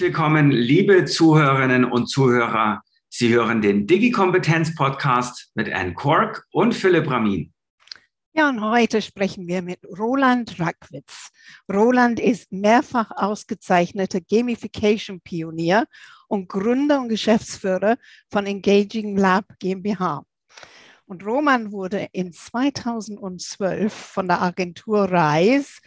Willkommen, liebe Zuhörerinnen und Zuhörer. Sie hören den Digi-Kompetenz-Podcast mit Anne Kork und Philipp Ramin. Ja, und heute sprechen wir mit Roland Rackwitz. Roland ist mehrfach ausgezeichneter Gamification-Pionier und Gründer und Geschäftsführer von Engaging Lab GmbH. Und Roman wurde in 2012 von der Agentur RISE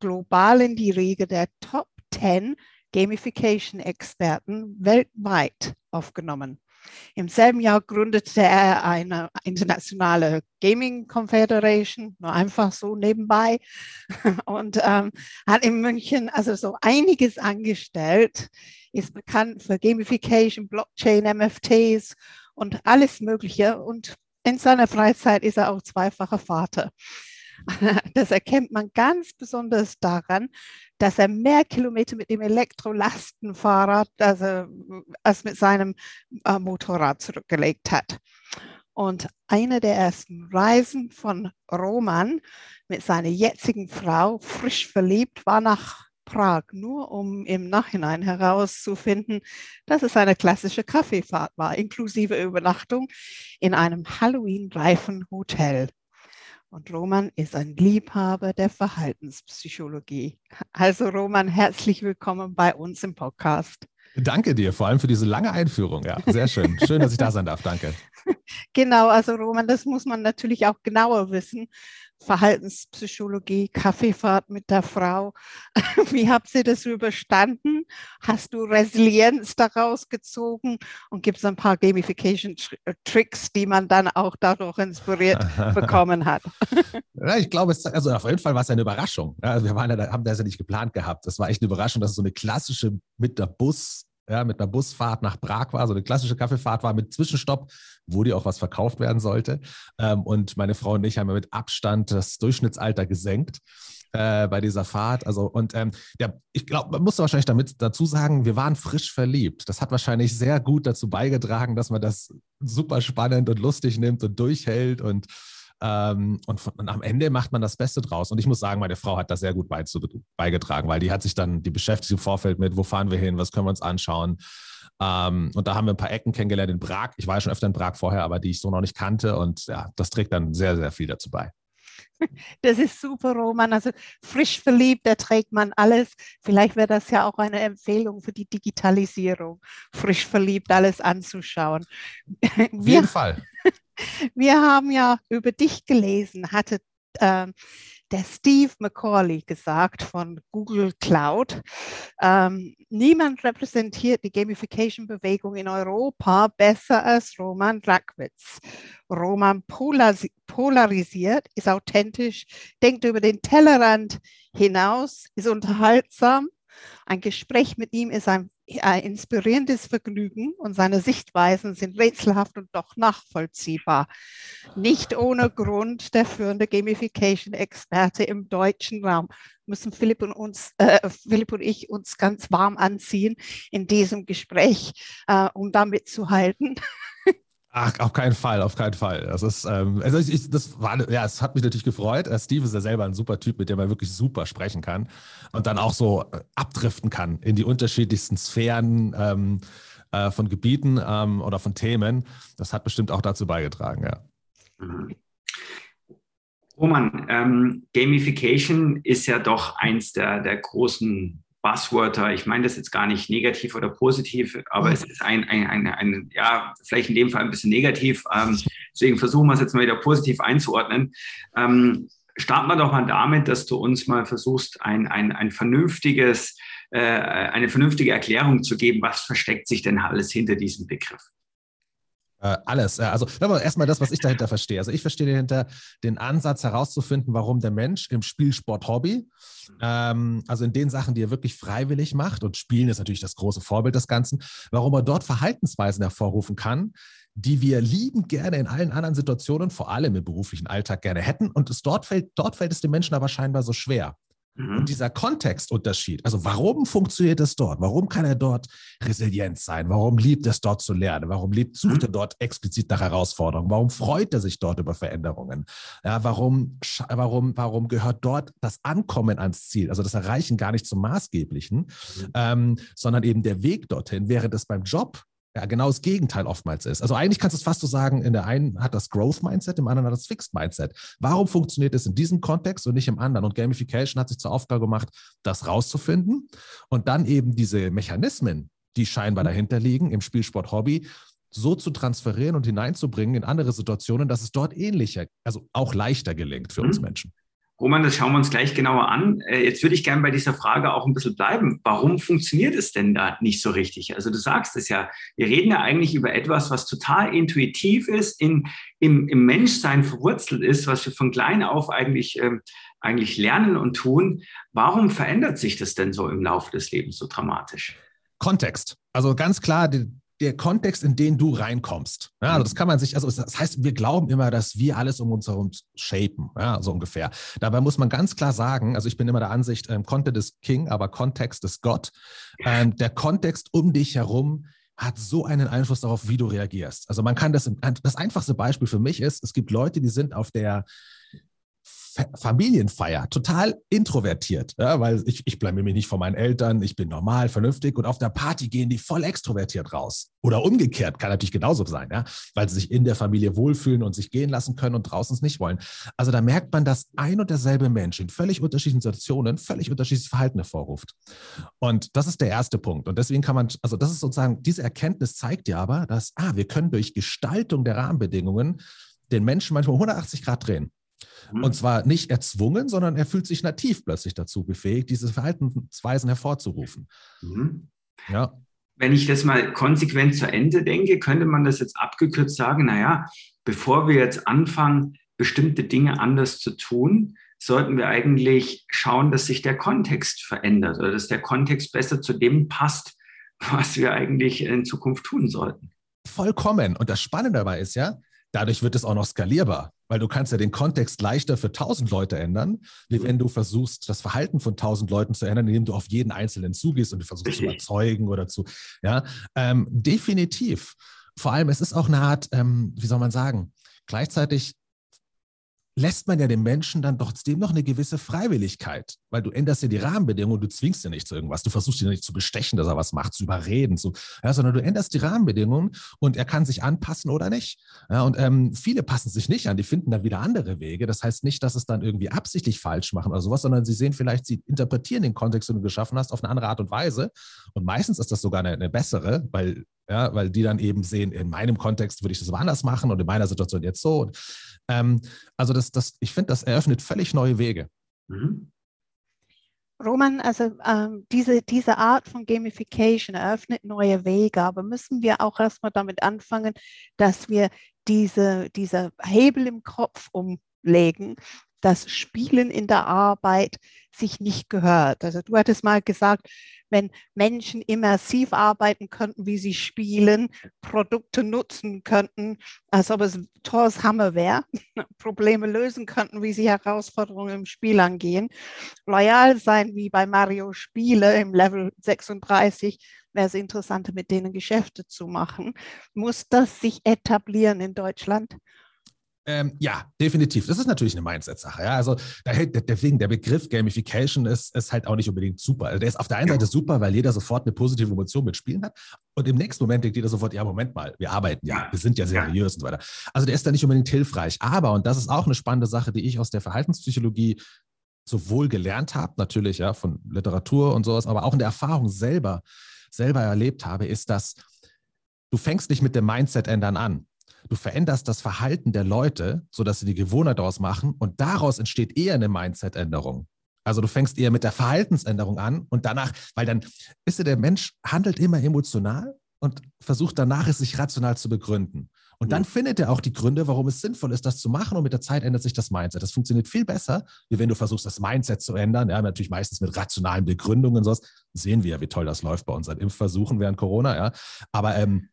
global in die Riege der Top 10 Gamification-Experten weltweit aufgenommen. Im selben Jahr gründete er eine internationale Gaming Confederation, nur einfach so nebenbei, und ähm, hat in München also so einiges angestellt, ist bekannt für Gamification, Blockchain, MFTs und alles Mögliche. Und in seiner Freizeit ist er auch zweifacher Vater. Das erkennt man ganz besonders daran, dass er mehr Kilometer mit dem Elektrolastenfahrrad also, als mit seinem äh, Motorrad zurückgelegt hat. Und eine der ersten Reisen von Roman mit seiner jetzigen Frau, frisch verliebt, war nach Prag, nur um im Nachhinein herauszufinden, dass es eine klassische Kaffeefahrt war, inklusive Übernachtung in einem Halloween-reifen Hotel. Und Roman ist ein Liebhaber der Verhaltenspsychologie. Also Roman, herzlich willkommen bei uns im Podcast. Danke dir, vor allem für diese lange Einführung. Ja, sehr schön. Schön, dass ich da sein darf. Danke. Genau, also Roman, das muss man natürlich auch genauer wissen. Verhaltenspsychologie, Kaffeefahrt mit der Frau. Wie habt ihr das überstanden? Hast du Resilienz daraus gezogen? Und gibt es ein paar Gamification-Tricks, die man dann auch dadurch inspiriert bekommen hat? Ja, ich glaube, es, also auf jeden Fall war es eine Überraschung. Ja, wir waren ja, haben das ja nicht geplant gehabt. Das war echt eine Überraschung, dass es so eine klassische mit der Bus ja, mit einer Busfahrt nach Prag war, so eine klassische Kaffeefahrt war mit Zwischenstopp, wo die auch was verkauft werden sollte. Ähm, und meine Frau und ich haben mit Abstand das Durchschnittsalter gesenkt. Äh, bei dieser Fahrt. Also, und ähm, ja, ich glaube, man muss wahrscheinlich damit dazu sagen, wir waren frisch verliebt. Das hat wahrscheinlich sehr gut dazu beigetragen, dass man das super spannend und lustig nimmt und durchhält und ähm, und, von, und, am Ende macht man das Beste draus. Und ich muss sagen, meine Frau hat da sehr gut beigetragen, weil die hat sich dann, die beschäftigt im Vorfeld mit, wo fahren wir hin, was können wir uns anschauen. Ähm, und da haben wir ein paar Ecken kennengelernt in Prag. Ich war ja schon öfter in Prag vorher, aber die ich so noch nicht kannte. Und ja, das trägt dann sehr, sehr viel dazu bei. Das ist super, Roman. Also frisch verliebt, da trägt man alles. Vielleicht wäre das ja auch eine Empfehlung für die Digitalisierung, frisch verliebt alles anzuschauen. Auf jeden Fall. Wir haben ja über dich gelesen, hatte äh, der Steve McCauley gesagt von Google Cloud. Ähm, niemand repräsentiert die Gamification-Bewegung in Europa besser als Roman Rackwitz. Roman polarisiert, ist authentisch, denkt über den Tellerrand hinaus, ist unterhaltsam. Ein Gespräch mit ihm ist ein ein inspirierendes Vergnügen und seine Sichtweisen sind rätselhaft und doch nachvollziehbar. Nicht ohne Grund der führende Gamification-Experte im deutschen Raum müssen Philipp und, uns, äh, Philipp und ich uns ganz warm anziehen in diesem Gespräch, äh, um da mitzuhalten. Ach, auf keinen Fall, auf keinen Fall. Das ist, ähm, also ich, das war, ja, es hat mich natürlich gefreut. Äh, Steve ist ja selber ein super Typ, mit dem man wirklich super sprechen kann und dann auch so äh, abdriften kann in die unterschiedlichsten Sphären ähm, äh, von Gebieten ähm, oder von Themen. Das hat bestimmt auch dazu beigetragen, ja. Roman, ähm, Gamification ist ja doch eins der, der großen Buzzwörter. Ich meine das jetzt gar nicht negativ oder positiv, aber mhm. es ist ein, ein, ein, ein, ja, vielleicht in dem Fall ein bisschen negativ. Ähm, deswegen versuchen wir es jetzt mal wieder positiv einzuordnen. Ähm, starten wir doch mal damit, dass du uns mal versuchst, ein, ein, ein vernünftiges, äh, eine vernünftige Erklärung zu geben. Was versteckt sich denn alles hinter diesem Begriff? Äh, alles. Also erstmal das, was ich dahinter verstehe. Also ich verstehe dahinter den Ansatz herauszufinden, warum der Mensch im Spielsport Hobby, ähm, also in den Sachen, die er wirklich freiwillig macht, und Spielen ist natürlich das große Vorbild des Ganzen, warum er dort Verhaltensweisen hervorrufen kann, die wir liebend gerne in allen anderen Situationen, vor allem im beruflichen Alltag, gerne hätten. Und es dort fällt, dort fällt es den Menschen aber scheinbar so schwer. Mhm. Und dieser Kontextunterschied, also warum funktioniert es dort? Warum kann er dort resilient sein? Warum liebt es dort zu lernen? Warum liebt, sucht mhm. er dort explizit nach Herausforderungen? Warum freut er sich dort über Veränderungen? Ja, warum, warum, warum gehört dort das Ankommen ans Ziel, also das Erreichen gar nicht zum Maßgeblichen, mhm. ähm, sondern eben der Weg dorthin, während es beim Job ja, genau das Gegenteil oftmals ist. Also eigentlich kannst du es fast so sagen, in der einen hat das Growth Mindset, im anderen hat das Fixed Mindset. Warum funktioniert es in diesem Kontext und nicht im anderen? Und Gamification hat sich zur Aufgabe gemacht, das rauszufinden und dann eben diese Mechanismen, die scheinbar mhm. dahinter liegen, im Spielsport Hobby, so zu transferieren und hineinzubringen in andere Situationen, dass es dort ähnlicher, also auch leichter gelingt für uns mhm. Menschen. Roman, das schauen wir uns gleich genauer an. Äh, jetzt würde ich gerne bei dieser Frage auch ein bisschen bleiben. Warum funktioniert es denn da nicht so richtig? Also du sagst es ja, wir reden ja eigentlich über etwas, was total intuitiv ist, in, im, im Menschsein verwurzelt ist, was wir von klein auf eigentlich, äh, eigentlich lernen und tun. Warum verändert sich das denn so im Laufe des Lebens so dramatisch? Kontext. Also ganz klar, die, der Kontext, in den du reinkommst. Ja, also das kann man sich, also das heißt, wir glauben immer, dass wir alles um uns herum shapen, ja, so ungefähr. Dabei muss man ganz klar sagen, also ich bin immer der Ansicht, ähm, Content ist King, aber Kontext ist Gott. Ähm, der Kontext um dich herum hat so einen Einfluss darauf, wie du reagierst. Also man kann das, das einfachste Beispiel für mich ist, es gibt Leute, die sind auf der Familienfeier, total introvertiert, ja, weil ich, ich bleibe mir nicht vor meinen Eltern, ich bin normal, vernünftig und auf der Party gehen die voll extrovertiert raus. Oder umgekehrt, kann natürlich genauso sein, ja, weil sie sich in der Familie wohlfühlen und sich gehen lassen können und draußen es nicht wollen. Also da merkt man, dass ein und derselbe Mensch in völlig unterschiedlichen Situationen völlig unterschiedliches Verhalten hervorruft. Und das ist der erste Punkt. Und deswegen kann man, also das ist sozusagen, diese Erkenntnis zeigt ja aber, dass, ah, wir können durch Gestaltung der Rahmenbedingungen den Menschen manchmal 180 Grad drehen. Mhm. Und zwar nicht erzwungen, sondern er fühlt sich nativ plötzlich dazu befähigt, diese Verhaltensweisen hervorzurufen. Mhm. Ja. Wenn ich das mal konsequent zu Ende denke, könnte man das jetzt abgekürzt sagen, naja, bevor wir jetzt anfangen, bestimmte Dinge anders zu tun, sollten wir eigentlich schauen, dass sich der Kontext verändert oder dass der Kontext besser zu dem passt, was wir eigentlich in Zukunft tun sollten. Vollkommen. Und das Spannende dabei ist ja, dadurch wird es auch noch skalierbar weil du kannst ja den Kontext leichter für 1000 Leute ändern, wie wenn du versuchst, das Verhalten von 1000 Leuten zu ändern, indem du auf jeden Einzelnen zugehst und du versuchst zu überzeugen oder zu, ja, ähm, definitiv. Vor allem, es ist auch eine Art, ähm, wie soll man sagen, gleichzeitig lässt man ja dem Menschen dann trotzdem noch eine gewisse Freiwilligkeit, weil du änderst ja die Rahmenbedingungen, du zwingst ja nicht zu irgendwas, du versuchst ihn nicht zu bestechen, dass er was macht, zu überreden, zu, ja, sondern du änderst die Rahmenbedingungen und er kann sich anpassen oder nicht. Ja, und ähm, viele passen sich nicht an, die finden dann wieder andere Wege. Das heißt nicht, dass es dann irgendwie absichtlich falsch machen oder sowas, sondern sie sehen vielleicht, sie interpretieren den Kontext, den du geschaffen hast, auf eine andere Art und Weise. Und meistens ist das sogar eine, eine bessere, weil ja, weil die dann eben sehen, in meinem Kontext würde ich das aber anders machen und in meiner Situation jetzt so. Und, ähm, also das, das, ich finde, das eröffnet völlig neue Wege. Mhm. Roman, also ähm, diese, diese Art von Gamification eröffnet neue Wege, aber müssen wir auch erstmal damit anfangen, dass wir diese, diese Hebel im Kopf umlegen, das Spielen in der Arbeit sich nicht gehört. Also du hattest mal gesagt, wenn Menschen immersiv arbeiten könnten, wie sie spielen, Produkte nutzen könnten, als ob es tolles Hammer wäre, Probleme lösen könnten, wie sie Herausforderungen im Spiel angehen, loyal sein wie bei Mario Spiele im Level 36, wäre es interessanter, mit denen Geschäfte zu machen. Muss das sich etablieren in Deutschland? Ähm, ja, definitiv. Das ist natürlich eine Mindset-Sache. Ja? Also deswegen der Begriff Gamification ist, ist halt auch nicht unbedingt super. Also der ist auf der einen Seite super, weil jeder sofort eine positive Emotion mit Spielen hat. Und im nächsten Moment denkt jeder sofort, ja, Moment mal, wir arbeiten ja, wir sind ja seriös und so weiter. Also der ist da nicht unbedingt hilfreich. Aber, und das ist auch eine spannende Sache, die ich aus der Verhaltenspsychologie sowohl gelernt habe, natürlich ja, von Literatur und sowas, aber auch in der Erfahrung selber, selber erlebt habe, ist, dass du fängst nicht mit dem Mindset ändern an Du veränderst das Verhalten der Leute, sodass sie die Gewohnheit daraus machen und daraus entsteht eher eine Mindset-Änderung. Also du fängst eher mit der Verhaltensänderung an und danach, weil dann ist ja der Mensch handelt immer emotional und versucht danach es sich rational zu begründen. Und dann findet er auch die Gründe, warum es sinnvoll ist, das zu machen. Und mit der Zeit ändert sich das Mindset. Das funktioniert viel besser, wie wenn du versuchst, das Mindset zu ändern. Ja, natürlich meistens mit rationalen Begründungen und sowas. Sehen wir ja, wie toll das läuft bei unseren Impfversuchen während Corona. Ja, aber ähm,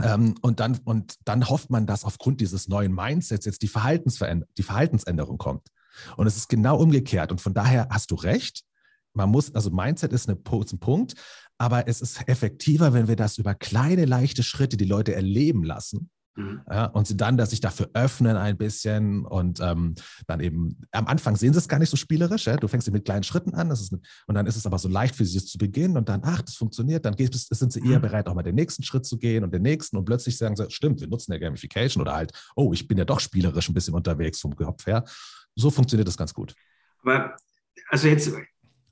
ähm, und, dann, und dann hofft man, dass aufgrund dieses neuen Mindsets jetzt die, Verhaltensveränder die Verhaltensänderung kommt. Und es ist genau umgekehrt. Und von daher hast du recht. man muss, also Mindset ist, eine, ist ein Punkt, aber es ist effektiver, wenn wir das über kleine, leichte Schritte die Leute erleben lassen. Mhm. Ja, und sie dann, dass sich dafür öffnen ein bisschen und ähm, dann eben am Anfang sehen sie es gar nicht so spielerisch. Ja? Du fängst mit kleinen Schritten an mit, und dann ist es aber so leicht für sie es zu beginnen und dann, ach, das funktioniert, dann geht, sind sie eher mhm. bereit, auch mal den nächsten Schritt zu gehen und den nächsten und plötzlich sagen sie, stimmt, wir nutzen ja Gamification oder halt, oh, ich bin ja doch spielerisch ein bisschen unterwegs vom Kopf her. So funktioniert das ganz gut. Aber also jetzt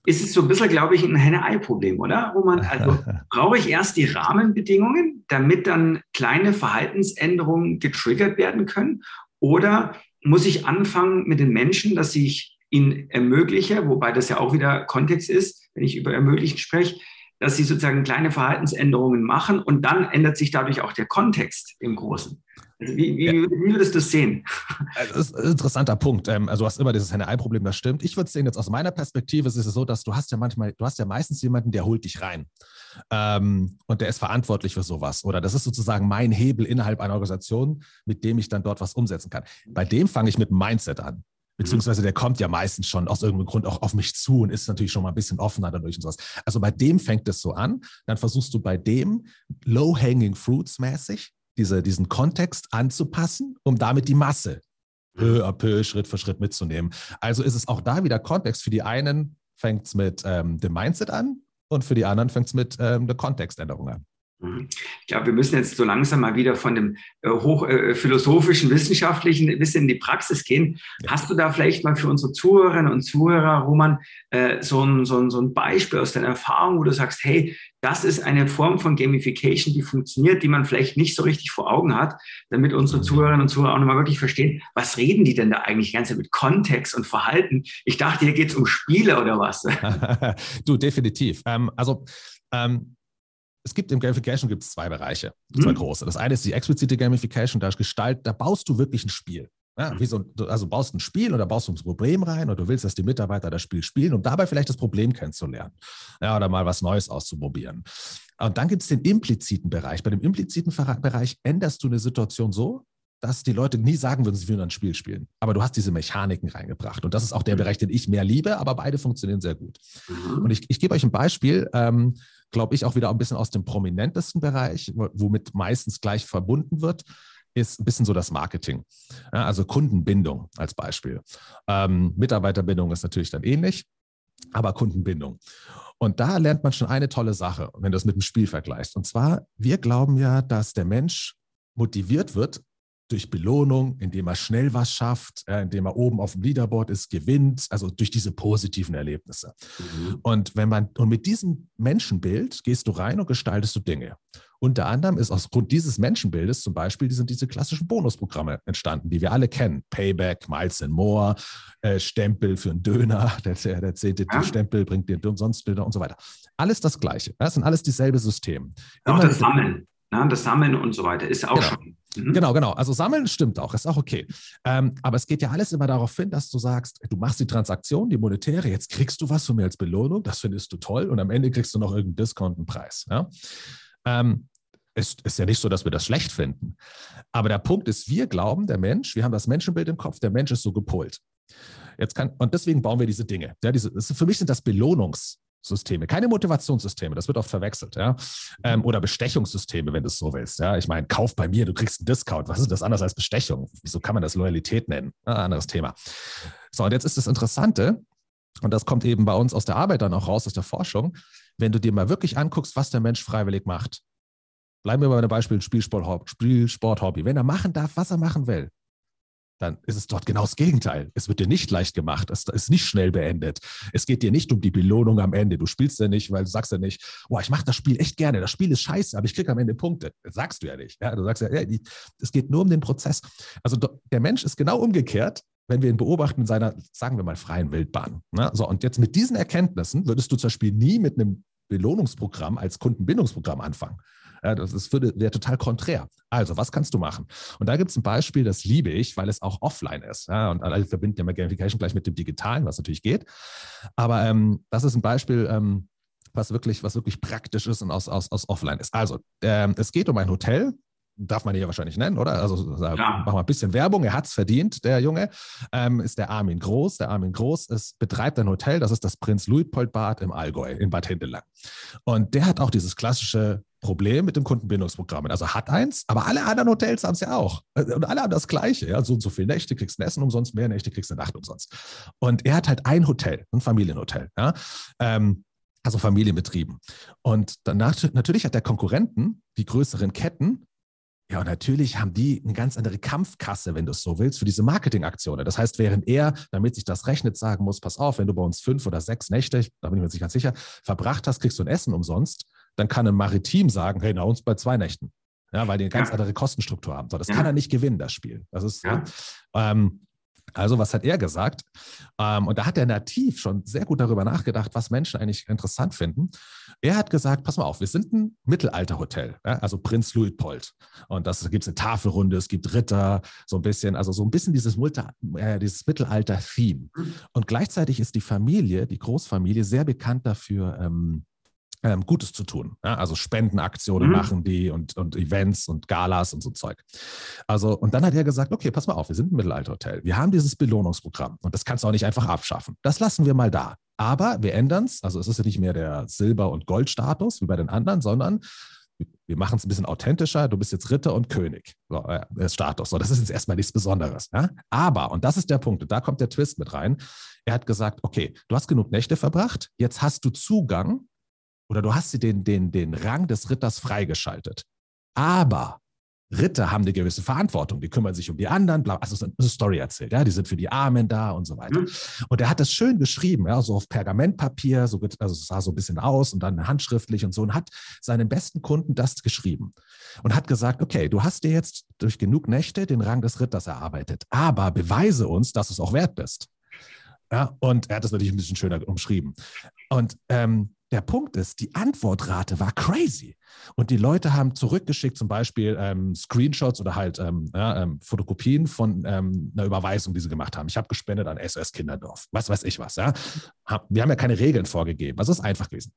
ist es so ein bisschen, glaube ich, ein Henne-Ei-Problem, oder? Wo man, also brauche ich erst die Rahmenbedingungen, damit dann kleine Verhaltensänderungen getriggert werden können? Oder muss ich anfangen mit den Menschen, dass ich ihnen ermögliche, wobei das ja auch wieder Kontext ist, wenn ich über ermöglichen spreche, dass sie sozusagen kleine Verhaltensänderungen machen und dann ändert sich dadurch auch der Kontext im Großen. Also wie, wie, ja. wie, würdest du das sehen? Also, das ist ein interessanter Punkt. Ähm, also du hast immer dieses Henne-Ei-Problem, das stimmt. Ich würde es sehen, jetzt aus meiner Perspektive ist es so, dass du hast ja manchmal, du hast ja meistens jemanden, der holt dich rein. Ähm, und der ist verantwortlich für sowas. Oder das ist sozusagen mein Hebel innerhalb einer Organisation, mit dem ich dann dort was umsetzen kann. Bei dem fange ich mit Mindset an. Beziehungsweise der kommt ja meistens schon aus irgendeinem Grund auch auf mich zu und ist natürlich schon mal ein bisschen offener dadurch und sowas. Also bei dem fängt es so an. Dann versuchst du bei dem low-hanging fruits mäßig diese, diesen Kontext anzupassen, um damit die Masse peu à peu, Schritt für Schritt mitzunehmen. Also ist es auch da wieder Kontext. Für die einen fängt es mit ähm, dem Mindset an und für die anderen fängt es mit ähm, der Kontextänderung an. Mhm. Ich glaube, wir müssen jetzt so langsam mal wieder von dem äh, hochphilosophischen, äh, wissenschaftlichen ein bisschen in die Praxis gehen. Ja. Hast du da vielleicht mal für unsere Zuhörerinnen und Zuhörer, Roman, äh, so, ein, so, ein, so ein Beispiel aus deiner Erfahrung, wo du sagst, hey, das ist eine Form von Gamification, die funktioniert, die man vielleicht nicht so richtig vor Augen hat, damit unsere mhm. Zuhörerinnen und Zuhörer auch nochmal wirklich verstehen, was reden die denn da eigentlich ganz mit Kontext und Verhalten? Ich dachte, hier geht es um Spiele oder was? du, definitiv. Ähm, also ähm, es gibt im Gamification gibt es zwei Bereiche, zwei mhm. große. Das eine ist die explizite Gamification, da Gestalt, da baust du wirklich ein Spiel. Ja, wie so, also baust ein Spiel oder baust du ein Problem rein und du willst, dass die Mitarbeiter das Spiel spielen, um dabei vielleicht das Problem kennenzulernen. Ja, oder mal was Neues auszuprobieren. Und dann gibt es den impliziten Bereich. Bei dem impliziten Bereich änderst du eine Situation so, dass die Leute nie sagen würden, sie würden ein Spiel spielen. Aber du hast diese Mechaniken reingebracht. Und das ist auch der mhm. Bereich, den ich mehr liebe, aber beide funktionieren sehr gut. Mhm. Und ich, ich gebe euch ein Beispiel. Ähm, glaube ich, auch wieder ein bisschen aus dem prominentesten Bereich, womit meistens gleich verbunden wird, ist ein bisschen so das Marketing. Ja, also Kundenbindung als Beispiel. Ähm, Mitarbeiterbindung ist natürlich dann ähnlich, aber Kundenbindung. Und da lernt man schon eine tolle Sache, wenn du es mit dem Spiel vergleichst. Und zwar, wir glauben ja, dass der Mensch motiviert wird, durch Belohnung, indem er schnell was schafft, äh, indem er oben auf dem Leaderboard ist, gewinnt, also durch diese positiven Erlebnisse. Mhm. Und wenn man, und mit diesem Menschenbild gehst du rein und gestaltest du Dinge. Unter anderem ist aus Grund dieses Menschenbildes zum Beispiel sind diese klassischen Bonusprogramme entstanden, die wir alle kennen. Payback, Miles and More, äh, Stempel für einen Döner, der, der, der CTT-Stempel bringt dir umsonst Bilder und so weiter. Alles das Gleiche. Das sind alles dieselbe System. Auch das Sammeln. Ja, das Sammeln und so weiter ist auch genau. schon Mhm. Genau, genau. Also sammeln stimmt auch, ist auch okay. Ähm, aber es geht ja alles immer darauf hin, dass du sagst, du machst die Transaktion, die monetäre, jetzt kriegst du was von mir als Belohnung, das findest du toll und am Ende kriegst du noch irgendeinen Discount, einen Preis. Ja? Ähm, es ist ja nicht so, dass wir das schlecht finden. Aber der Punkt ist, wir glauben, der Mensch, wir haben das Menschenbild im Kopf, der Mensch ist so gepolt. Jetzt kann, und deswegen bauen wir diese Dinge. Ja, diese, für mich sind das Belohnungs- Systeme, keine Motivationssysteme, das wird oft verwechselt, ja. Ähm, oder Bestechungssysteme, wenn du es so willst. Ja, ich meine, kauf bei mir, du kriegst einen Discount. Was ist das anders als Bestechung? Wieso kann man das Loyalität nennen? Ja, anderes Thema. So, und jetzt ist das Interessante, und das kommt eben bei uns aus der Arbeit dann auch raus, aus der Forschung, wenn du dir mal wirklich anguckst, was der Mensch freiwillig macht. Bleiben wir bei dem Beispiel Spielsport, Spielsport. Wenn er machen darf, was er machen will, dann ist es dort genau das Gegenteil. Es wird dir nicht leicht gemacht, es ist nicht schnell beendet. Es geht dir nicht um die Belohnung am Ende. Du spielst ja nicht, weil du sagst ja nicht, boah, ich mache das Spiel echt gerne, das Spiel ist scheiße, aber ich kriege am Ende Punkte. Das sagst du ja nicht. Ja, du sagst ja, es geht nur um den Prozess. Also der Mensch ist genau umgekehrt, wenn wir ihn beobachten in seiner, sagen wir mal, freien Wildbahn. Ne? So, und jetzt mit diesen Erkenntnissen würdest du zum Beispiel nie mit einem Belohnungsprogramm als Kundenbindungsprogramm anfangen. Das ist, wäre total konträr. Also, was kannst du machen? Und da gibt es ein Beispiel, das liebe ich, weil es auch offline ist. Ja, und alle verbinden ja mal Gamification gleich mit dem Digitalen, was natürlich geht. Aber ähm, das ist ein Beispiel, ähm, was wirklich, was wirklich praktisch ist und aus, aus, aus offline ist. Also, ähm, es geht um ein Hotel, darf man hier wahrscheinlich nennen, oder? Also ja. machen wir ein bisschen Werbung. Er hat es verdient, der Junge. Ähm, ist der Armin Groß. Der Armin Groß ist, betreibt ein Hotel, das ist das Prinz Luitpold Bad im Allgäu, in Bad Hindelang. Und der hat auch dieses klassische Problem mit dem Kundenbindungsprogramm. Also hat eins, aber alle anderen Hotels haben es ja auch. Und alle haben das Gleiche. Ja? So und so viele Nächte kriegst du ein Essen umsonst, mehr Nächte kriegst du eine Nacht umsonst. Und er hat halt ein Hotel, ein Familienhotel. Ja? Ähm, also Familienbetrieben. Und danach, natürlich hat der Konkurrenten, die größeren Ketten, ja, und natürlich haben die eine ganz andere Kampfkasse, wenn du es so willst, für diese Marketingaktionen. Das heißt, während er, damit sich das rechnet, sagen muss, pass auf, wenn du bei uns fünf oder sechs Nächte, da bin ich mir nicht ganz sicher, verbracht hast, kriegst du ein Essen umsonst, dann kann ein Maritim sagen, hey, na uns bei zwei Nächten. Ja, weil die eine ganz ja. andere Kostenstruktur haben. So, das ja. kann er nicht gewinnen, das Spiel. Das ist, ja. ähm, also, was hat er gesagt? Ähm, und da hat er nativ schon sehr gut darüber nachgedacht, was Menschen eigentlich interessant finden. Er hat gesagt: Pass mal auf, wir sind ein Mittelalterhotel, ja? also Prinz Luitpold. Und das gibt es eine Tafelrunde, es gibt Ritter, so ein bisschen, also so ein bisschen dieses, äh, dieses Mittelalter-Theme. Mhm. Und gleichzeitig ist die Familie, die Großfamilie, sehr bekannt dafür, ähm, ähm, Gutes zu tun. Ja? Also Spendenaktionen mhm. machen die und, und Events und Galas und so Zeug. Also, und dann hat er gesagt, okay, pass mal auf, wir sind ein Mittelalterhotel. Wir haben dieses Belohnungsprogramm und das kannst du auch nicht einfach abschaffen. Das lassen wir mal da. Aber wir ändern es, also es ist ja nicht mehr der Silber- und Goldstatus wie bei den anderen, sondern wir machen es ein bisschen authentischer. Du bist jetzt Ritter und König. So, äh, Status. So, das ist jetzt erstmal nichts Besonderes. Ja? Aber, und das ist der Punkt, und da kommt der Twist mit rein. Er hat gesagt, okay, du hast genug Nächte verbracht, jetzt hast du Zugang oder du hast sie den, den, den Rang des Ritters freigeschaltet. Aber Ritter haben eine gewisse Verantwortung, die kümmern sich um die anderen, bla, also eine Story erzählt, ja, die sind für die Armen da und so weiter. Mhm. Und er hat das schön geschrieben, ja, so auf Pergamentpapier, so, also es sah so ein bisschen aus und dann handschriftlich und so und hat seinen besten Kunden das geschrieben und hat gesagt, okay, du hast dir jetzt durch genug Nächte den Rang des Ritters erarbeitet, aber beweise uns, dass du es auch wert bist. Ja, und er hat das natürlich ein bisschen schöner umschrieben. Und ähm, der Punkt ist, die Antwortrate war crazy. Und die Leute haben zurückgeschickt, zum Beispiel ähm, Screenshots oder halt ähm, ja, ähm, Fotokopien von ähm, einer Überweisung, die sie gemacht haben. Ich habe gespendet an SOS Kinderdorf. Was weiß ich was. Ja? Wir haben ja keine Regeln vorgegeben. Also es ist einfach gewesen.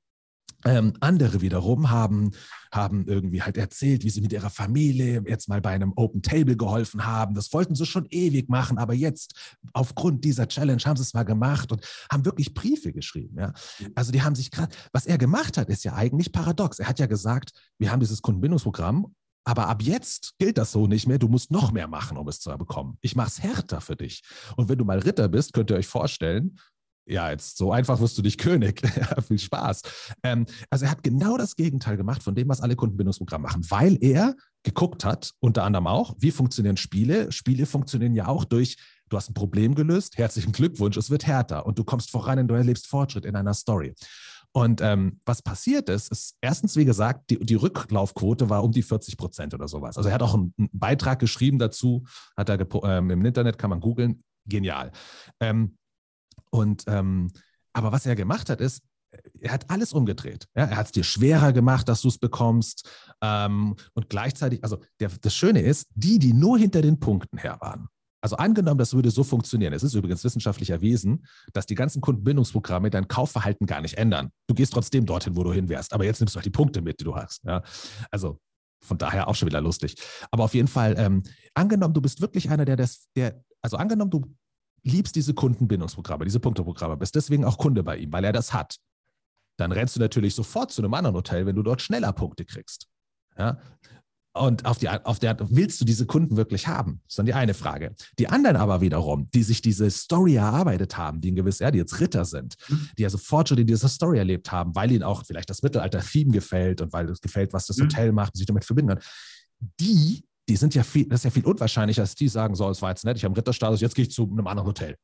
Ähm, andere wiederum haben, haben irgendwie halt erzählt, wie sie mit ihrer Familie jetzt mal bei einem Open Table geholfen haben. Das wollten sie schon ewig machen, aber jetzt aufgrund dieser Challenge haben sie es mal gemacht und haben wirklich Briefe geschrieben. Ja? Mhm. Also die haben sich gerade, was er gemacht hat, ist ja eigentlich paradox. Er hat ja gesagt, wir haben dieses Kundenbindungsprogramm aber ab jetzt gilt das so nicht mehr. Du musst noch mehr machen, um es zu bekommen. Ich mache es härter für dich. Und wenn du mal Ritter bist, könnt ihr euch vorstellen, ja, jetzt so einfach wirst du nicht König. viel Spaß. Ähm, also er hat genau das Gegenteil gemacht von dem, was alle Kundenbindungsprogramme machen, weil er geguckt hat, unter anderem auch, wie funktionieren Spiele. Spiele funktionieren ja auch durch, du hast ein Problem gelöst, herzlichen Glückwunsch, es wird härter und du kommst voran und du erlebst Fortschritt in einer Story. Und ähm, was passiert ist, ist erstens, wie gesagt, die, die Rücklaufquote war um die 40 Prozent oder sowas. Also er hat auch einen, einen Beitrag geschrieben dazu, hat er ähm, im Internet, kann man googeln, genial. Ähm, und ähm, aber was er gemacht hat, ist, er hat alles umgedreht. Ja, er hat es dir schwerer gemacht, dass du es bekommst. Ähm, und gleichzeitig, also der, das Schöne ist, die, die nur hinter den Punkten her waren, also angenommen, das würde so funktionieren. Es ist übrigens wissenschaftlich erwiesen, dass die ganzen Kundenbindungsprogramme dein Kaufverhalten gar nicht ändern. Du gehst trotzdem dorthin, wo du hin wärst. Aber jetzt nimmst du halt die Punkte mit, die du hast. Ja? Also von daher auch schon wieder lustig. Aber auf jeden Fall, ähm, angenommen, du bist wirklich einer, der das, der, also angenommen, du liebst diese Kundenbindungsprogramme, diese Punkteprogramme, bist deswegen auch Kunde bei ihm, weil er das hat, dann rennst du natürlich sofort zu einem anderen Hotel, wenn du dort schneller Punkte kriegst. Ja? Und auf, die, auf der willst du diese Kunden wirklich haben? Das ist dann die eine Frage. Die anderen aber wiederum, die sich diese Story erarbeitet haben, die ein gewisses, ja, die jetzt Ritter sind, mhm. die also Fortschritte in dieser Story erlebt haben, weil ihnen auch vielleicht das Mittelalter-Theme gefällt und weil es gefällt, was das mhm. Hotel macht und sich damit verbinden kann, die die sind ja viel, das ist ja viel unwahrscheinlicher, als die sagen, so, es war jetzt nett, ich habe einen Ritterstatus, jetzt gehe ich zu einem anderen Hotel.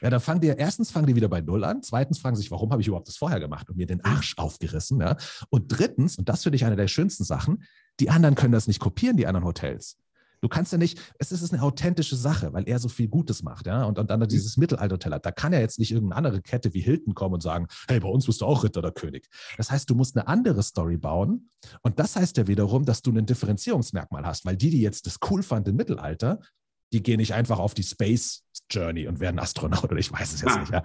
Ja, dann fangen die, erstens fangen die wieder bei Null an, zweitens fragen sich, warum habe ich überhaupt das vorher gemacht und mir den Arsch aufgerissen, ja? Und drittens, und das finde ich eine der schönsten Sachen, die anderen können das nicht kopieren, die anderen Hotels. Du kannst ja nicht, es ist eine authentische Sache, weil er so viel Gutes macht, ja. Und, und dann dieses Mittelalter-Teller. Da kann ja jetzt nicht irgendeine andere Kette wie Hilton kommen und sagen, hey, bei uns bist du auch Ritter oder König. Das heißt, du musst eine andere Story bauen. Und das heißt ja wiederum, dass du ein Differenzierungsmerkmal hast, weil die, die jetzt das cool fanden im Mittelalter, die gehen nicht einfach auf die Space Journey und werden Astronaut oder ich weiß es jetzt nicht. Ja.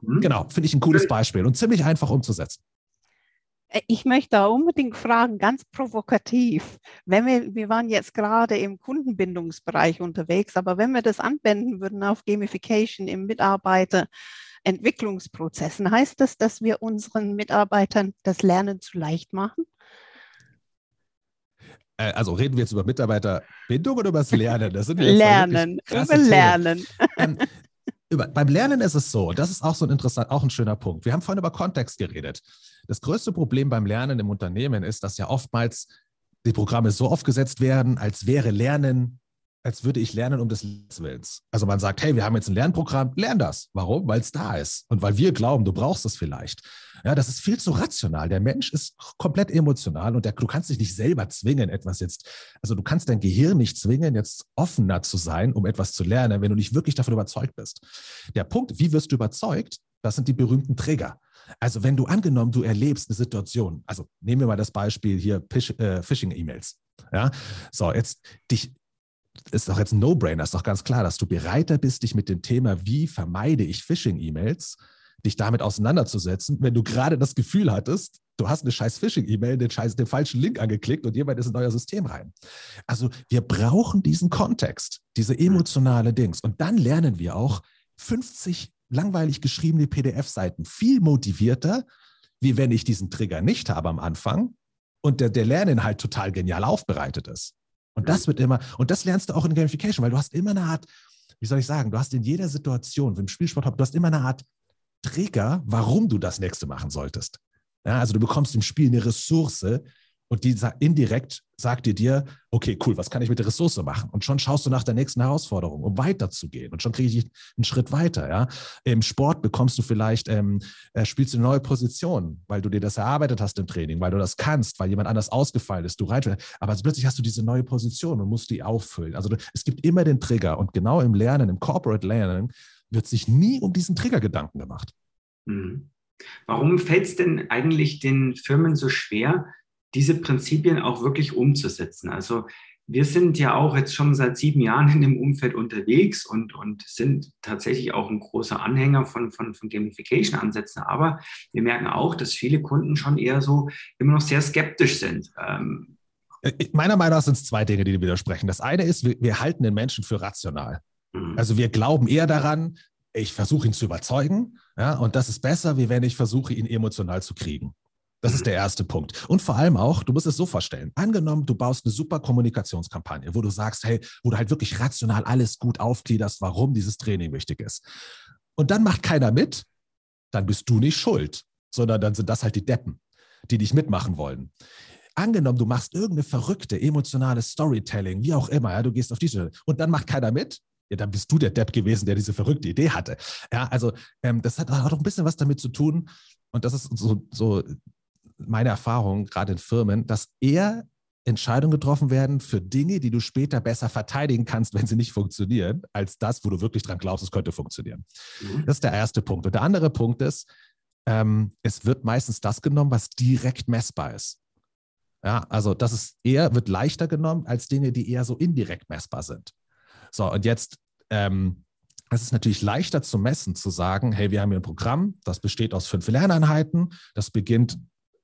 Mhm. Genau, finde ich ein cooles Beispiel und ziemlich einfach umzusetzen. Äh, ich möchte da unbedingt fragen, ganz provokativ. Wenn wir, wir waren jetzt gerade im Kundenbindungsbereich unterwegs, aber wenn wir das anwenden würden auf Gamification im Mitarbeiterentwicklungsprozessen, heißt das, dass wir unseren Mitarbeitern das Lernen zu leicht machen? Äh, also reden wir jetzt über Mitarbeiterbindung oder über das Lernen? Das sind Lernen, über Lernen. Ähm, über, beim Lernen ist es so, das ist auch so ein interessant, auch ein schöner Punkt. Wir haben vorhin über Kontext geredet. Das größte Problem beim Lernen im Unternehmen ist, dass ja oftmals die Programme so aufgesetzt werden, als wäre Lernen, als würde ich lernen um des Willens. Also man sagt, hey, wir haben jetzt ein Lernprogramm, lern das. Warum? Weil es da ist und weil wir glauben, du brauchst es vielleicht. Ja, das ist viel zu rational. Der Mensch ist komplett emotional und der, du kannst dich nicht selber zwingen, etwas jetzt, also du kannst dein Gehirn nicht zwingen, jetzt offener zu sein, um etwas zu lernen, wenn du nicht wirklich davon überzeugt bist. Der Punkt, wie wirst du überzeugt, das sind die berühmten Trigger. Also wenn du angenommen, du erlebst eine Situation, also nehmen wir mal das Beispiel hier äh, Phishing-E-Mails. Ja, so jetzt dich ist doch jetzt ein No-Brainer, ist doch ganz klar, dass du bereiter bist, dich mit dem Thema, wie vermeide ich Phishing-E-Mails, dich damit auseinanderzusetzen, wenn du gerade das Gefühl hattest, du hast eine scheiß Phishing-E-Mail, den, scheiß, den falschen Link angeklickt und jemand ist in euer System rein. Also wir brauchen diesen Kontext, diese emotionale Dings. Und dann lernen wir auch 50 langweilig geschriebene PDF-Seiten viel motivierter, wie wenn ich diesen Trigger nicht habe am Anfang und der, der Lerninhalt total genial aufbereitet ist. Und das wird immer, und das lernst du auch in Gamification, weil du hast immer eine Art, wie soll ich sagen, du hast in jeder Situation, im Spielsport, du hast immer eine Art Trigger, warum du das nächste machen solltest. Ja, also du bekommst im Spiel eine Ressource und die indirekt sagt dir dir, okay, cool, was kann ich mit der Ressource machen? Und schon schaust du nach der nächsten Herausforderung, um weiterzugehen. Und schon kriege ich einen Schritt weiter. Ja? Im Sport bekommst du vielleicht, ähm, äh, spielst du eine neue Position, weil du dir das erarbeitet hast im Training, weil du das kannst, weil jemand anders ausgefallen ist, du reitest. Aber plötzlich hast du diese neue Position und musst die auffüllen. Also es gibt immer den Trigger. Und genau im Lernen, im Corporate Lernen, wird sich nie um diesen Trigger Gedanken gemacht. Mhm. Warum fällt es denn eigentlich den Firmen so schwer, diese Prinzipien auch wirklich umzusetzen? Also wir sind ja auch jetzt schon seit sieben Jahren in dem Umfeld unterwegs und, und sind tatsächlich auch ein großer Anhänger von, von, von Gamification-Ansätzen. Aber wir merken auch, dass viele Kunden schon eher so immer noch sehr skeptisch sind. Ähm, äh, Meiner Meinung nach sind es zwei Dinge, die widersprechen. Das eine ist, wir, wir halten den Menschen für rational. Mhm. Also wir glauben eher daran, ich versuche ihn zu überzeugen, ja, und das ist besser, wie wenn ich versuche, ihn emotional zu kriegen. Das ist der erste Punkt. Und vor allem auch, du musst es so vorstellen. Angenommen, du baust eine super Kommunikationskampagne, wo du sagst, hey, wo du halt wirklich rational alles gut aufgliederst, warum dieses Training wichtig ist. Und dann macht keiner mit, dann bist du nicht schuld, sondern dann sind das halt die Deppen, die dich mitmachen wollen. Angenommen, du machst irgendeine verrückte, emotionale Storytelling, wie auch immer, ja, du gehst auf diese und dann macht keiner mit, ja, dann bist du der Depp gewesen, der diese verrückte Idee hatte. Ja, also ähm, das hat auch ein bisschen was damit zu tun, und das ist so, so meine Erfahrung, gerade in Firmen, dass eher Entscheidungen getroffen werden für Dinge, die du später besser verteidigen kannst, wenn sie nicht funktionieren, als das, wo du wirklich dran glaubst, es könnte funktionieren. Mhm. Das ist der erste Punkt. Und der andere Punkt ist, ähm, es wird meistens das genommen, was direkt messbar ist. Ja, also das ist eher, wird leichter genommen als Dinge, die eher so indirekt messbar sind. So, und jetzt, ähm, es ist natürlich leichter zu messen, zu sagen, hey, wir haben hier ein Programm, das besteht aus fünf Lerneinheiten, das beginnt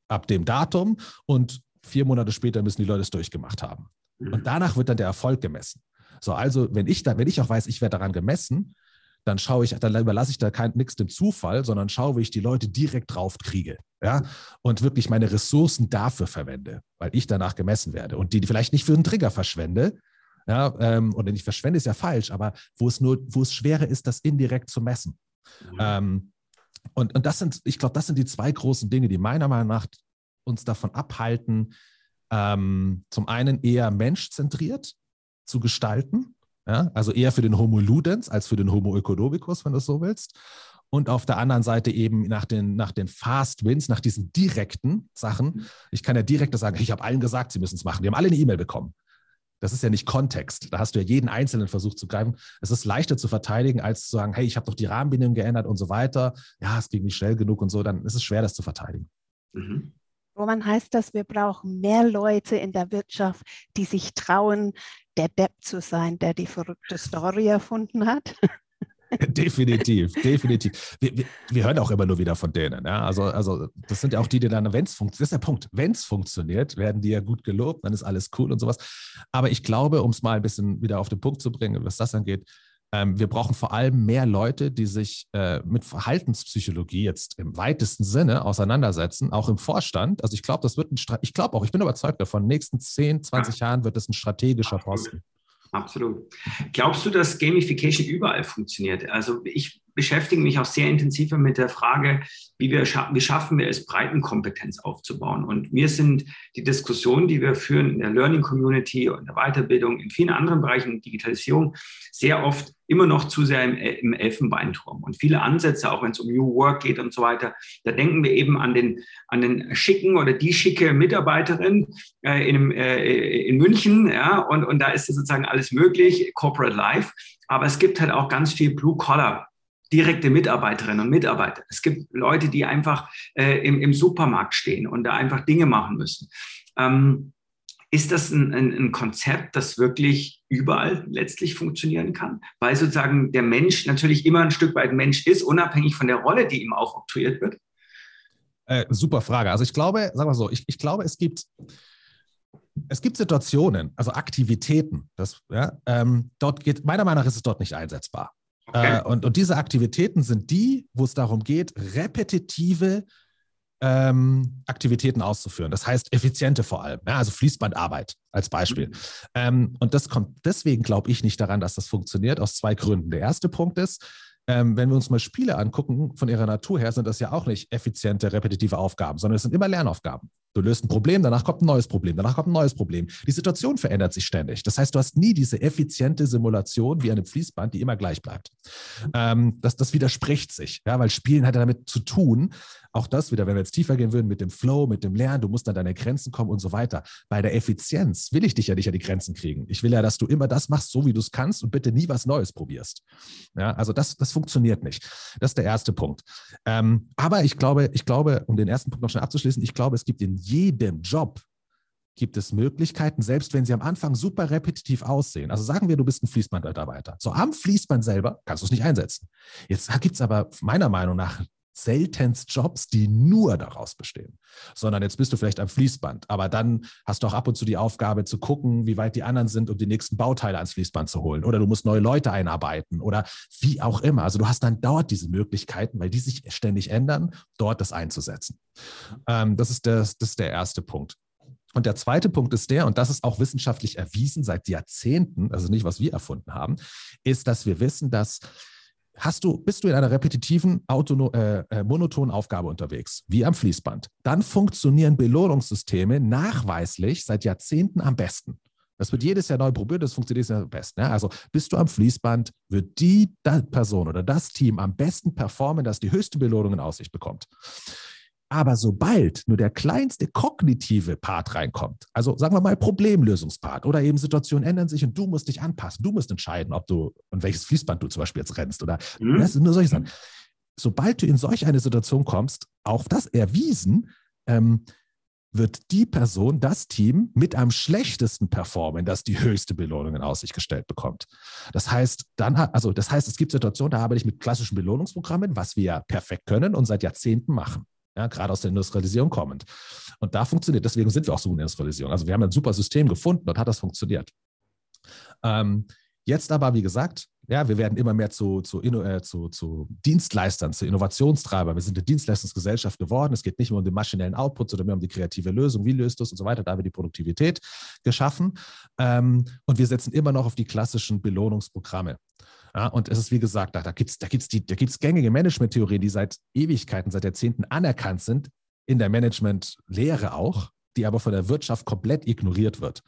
ab dem Datum und vier Monate später müssen die Leute es durchgemacht haben. Mhm. Und danach wird dann der Erfolg gemessen. So, also wenn ich da, wenn ich auch weiß, ich werde daran gemessen, dann schaue ich, dann überlasse ich da nichts dem Zufall, sondern schaue, wie ich die Leute direkt drauf kriege. Ja, und wirklich meine Ressourcen dafür verwende, weil ich danach gemessen werde und die vielleicht nicht für einen Trigger verschwende, ja, ähm, oder nicht verschwende ist ja falsch, aber wo es nur, wo es schwerer ist, das indirekt zu messen. Mhm. Ähm, und, und das sind, ich glaube, das sind die zwei großen Dinge, die meiner Meinung nach uns davon abhalten, ähm, zum einen eher menschzentriert zu gestalten, ja, also eher für den Homo Ludens als für den Homo economicus, wenn du es so willst. Und auf der anderen Seite eben nach den, nach den Fast Wins, nach diesen direkten Sachen. Mhm. Ich kann ja direkt sagen, ich habe allen gesagt, sie müssen es machen. Die haben alle eine E-Mail bekommen. Das ist ja nicht Kontext. Da hast du ja jeden Einzelnen versucht zu greifen. Es ist leichter zu verteidigen, als zu sagen, hey, ich habe doch die Rahmenbedingungen geändert und so weiter. Ja, es ging nicht schnell genug und so. Dann ist es schwer, das zu verteidigen. Mhm. Roman heißt das, wir brauchen mehr Leute in der Wirtschaft, die sich trauen, der Depp zu sein, der die verrückte Story erfunden hat. definitiv, definitiv. Wir, wir, wir, hören auch immer nur wieder von denen. Ja? Also, also das sind ja auch die, die dann, wenn es funktioniert, das ist der Punkt, wenn es funktioniert, werden die ja gut gelobt, dann ist alles cool und sowas. Aber ich glaube, um es mal ein bisschen wieder auf den Punkt zu bringen, was das angeht, ähm, wir brauchen vor allem mehr Leute, die sich äh, mit Verhaltenspsychologie jetzt im weitesten Sinne auseinandersetzen, auch im Vorstand. Also ich glaube, das wird ein, Stra ich glaube auch, ich bin überzeugt davon, in den nächsten 10, 20 Jahren wird es ein strategischer Posten. Absolut. Glaubst du, dass Gamification überall funktioniert? Also ich beschäftige mich auch sehr intensiver mit der Frage, wie, wir wie schaffen wir es, Breitenkompetenz aufzubauen. Und mir sind die Diskussionen, die wir führen in der Learning Community und der Weiterbildung, in vielen anderen Bereichen, Digitalisierung, sehr oft immer noch zu sehr im, im Elfenbeinturm. Und viele Ansätze, auch wenn es um New Work geht und so weiter, da denken wir eben an den, an den schicken oder die schicke Mitarbeiterin äh, in, äh, in München. Ja, und, und da ist sozusagen alles möglich, Corporate Life. Aber es gibt halt auch ganz viel Blue-Collar direkte Mitarbeiterinnen und Mitarbeiter. Es gibt Leute, die einfach äh, im, im Supermarkt stehen und da einfach Dinge machen müssen. Ähm, ist das ein, ein, ein, Konzept, das wirklich überall letztlich funktionieren kann? Weil sozusagen der Mensch natürlich immer ein Stück weit Mensch ist, unabhängig von der Rolle, die ihm auch oktroyiert wird? Äh, super Frage. Also ich glaube, sagen wir so, ich, ich glaube, es gibt, es gibt Situationen, also Aktivitäten, das, ja, ähm, dort geht, meiner Meinung nach ist es dort nicht einsetzbar. Okay. Äh, und, und diese Aktivitäten sind die, wo es darum geht, repetitive ähm, Aktivitäten auszuführen. Das heißt, effiziente vor allem. Ja, also Fließbandarbeit als Beispiel. Mhm. Ähm, und das kommt deswegen, glaube ich, nicht daran, dass das funktioniert, aus zwei Gründen. Der erste Punkt ist, ähm, wenn wir uns mal Spiele angucken, von ihrer Natur her sind das ja auch nicht effiziente, repetitive Aufgaben, sondern es sind immer Lernaufgaben. Du löst ein Problem, danach kommt ein neues Problem, danach kommt ein neues Problem. Die Situation verändert sich ständig. Das heißt, du hast nie diese effiziente Simulation wie eine Fließband, die immer gleich bleibt. Ähm, das, das widerspricht sich, ja, weil Spielen hat ja damit zu tun, auch das wieder, wenn wir jetzt tiefer gehen würden mit dem Flow, mit dem Lernen, du musst an deine Grenzen kommen und so weiter. Bei der Effizienz will ich dich ja nicht an die Grenzen kriegen. Ich will ja, dass du immer das machst, so wie du es kannst und bitte nie was Neues probierst. Ja, also das, das funktioniert nicht. Das ist der erste Punkt. Ähm, aber ich glaube, ich glaube, um den ersten Punkt noch schnell abzuschließen, ich glaube, es gibt in jedem Job gibt es Möglichkeiten, selbst wenn sie am Anfang super repetitiv aussehen. Also sagen wir, du bist ein Fließbandmitarbeiter. So am Fließband selber kannst du es nicht einsetzen. Jetzt gibt es aber meiner Meinung nach seltenst Jobs, die nur daraus bestehen, sondern jetzt bist du vielleicht am Fließband, aber dann hast du auch ab und zu die Aufgabe zu gucken, wie weit die anderen sind, um die nächsten Bauteile ans Fließband zu holen oder du musst neue Leute einarbeiten oder wie auch immer. Also du hast dann dort diese Möglichkeiten, weil die sich ständig ändern, dort das einzusetzen. Ähm, das, ist das, das ist der erste Punkt. Und der zweite Punkt ist der, und das ist auch wissenschaftlich erwiesen seit Jahrzehnten, also nicht, was wir erfunden haben, ist, dass wir wissen, dass hast du, bist du in einer repetitiven, äh, äh, monotonen Aufgabe unterwegs, wie am Fließband, dann funktionieren Belohnungssysteme nachweislich seit Jahrzehnten am besten. Das wird jedes Jahr neu probiert, das funktioniert am besten. Ja? Also bist du am Fließband, wird die Person oder das Team am besten performen, das die höchste Belohnung in Aussicht bekommt. Aber sobald nur der kleinste kognitive Part reinkommt, also sagen wir mal Problemlösungspart oder eben Situationen ändern sich und du musst dich anpassen, du musst entscheiden, ob du und welches Fließband du zum Beispiel jetzt rennst oder mhm. das sind nur solche Sachen. Sobald du in solch eine Situation kommst, auch das erwiesen, ähm, wird die Person, das Team mit am schlechtesten performen, das die höchste Belohnung in Aussicht gestellt bekommt. Das heißt, dann, also das heißt, es gibt Situationen, da arbeite ich mit klassischen Belohnungsprogrammen, was wir ja perfekt können und seit Jahrzehnten machen ja, gerade aus der Industrialisierung kommend. Und da funktioniert, deswegen sind wir auch so in der Industrialisierung. Also wir haben ein super System gefunden und hat das funktioniert. Ähm, jetzt aber, wie gesagt, ja, wir werden immer mehr zu, zu, äh, zu, zu Dienstleistern, zu Innovationstreibern. Wir sind eine Dienstleistungsgesellschaft geworden. Es geht nicht mehr um den maschinellen Output, sondern mehr um die kreative Lösung. Wie löst du es und so weiter? Da wird die Produktivität geschaffen. Ähm, und wir setzen immer noch auf die klassischen Belohnungsprogramme. Ja, und es ist wie gesagt, da, da gibt es da gibt's da gibt's gängige Management-Theorien, die seit Ewigkeiten, seit Jahrzehnten anerkannt sind, in der Management-Lehre auch, die aber von der Wirtschaft komplett ignoriert wird.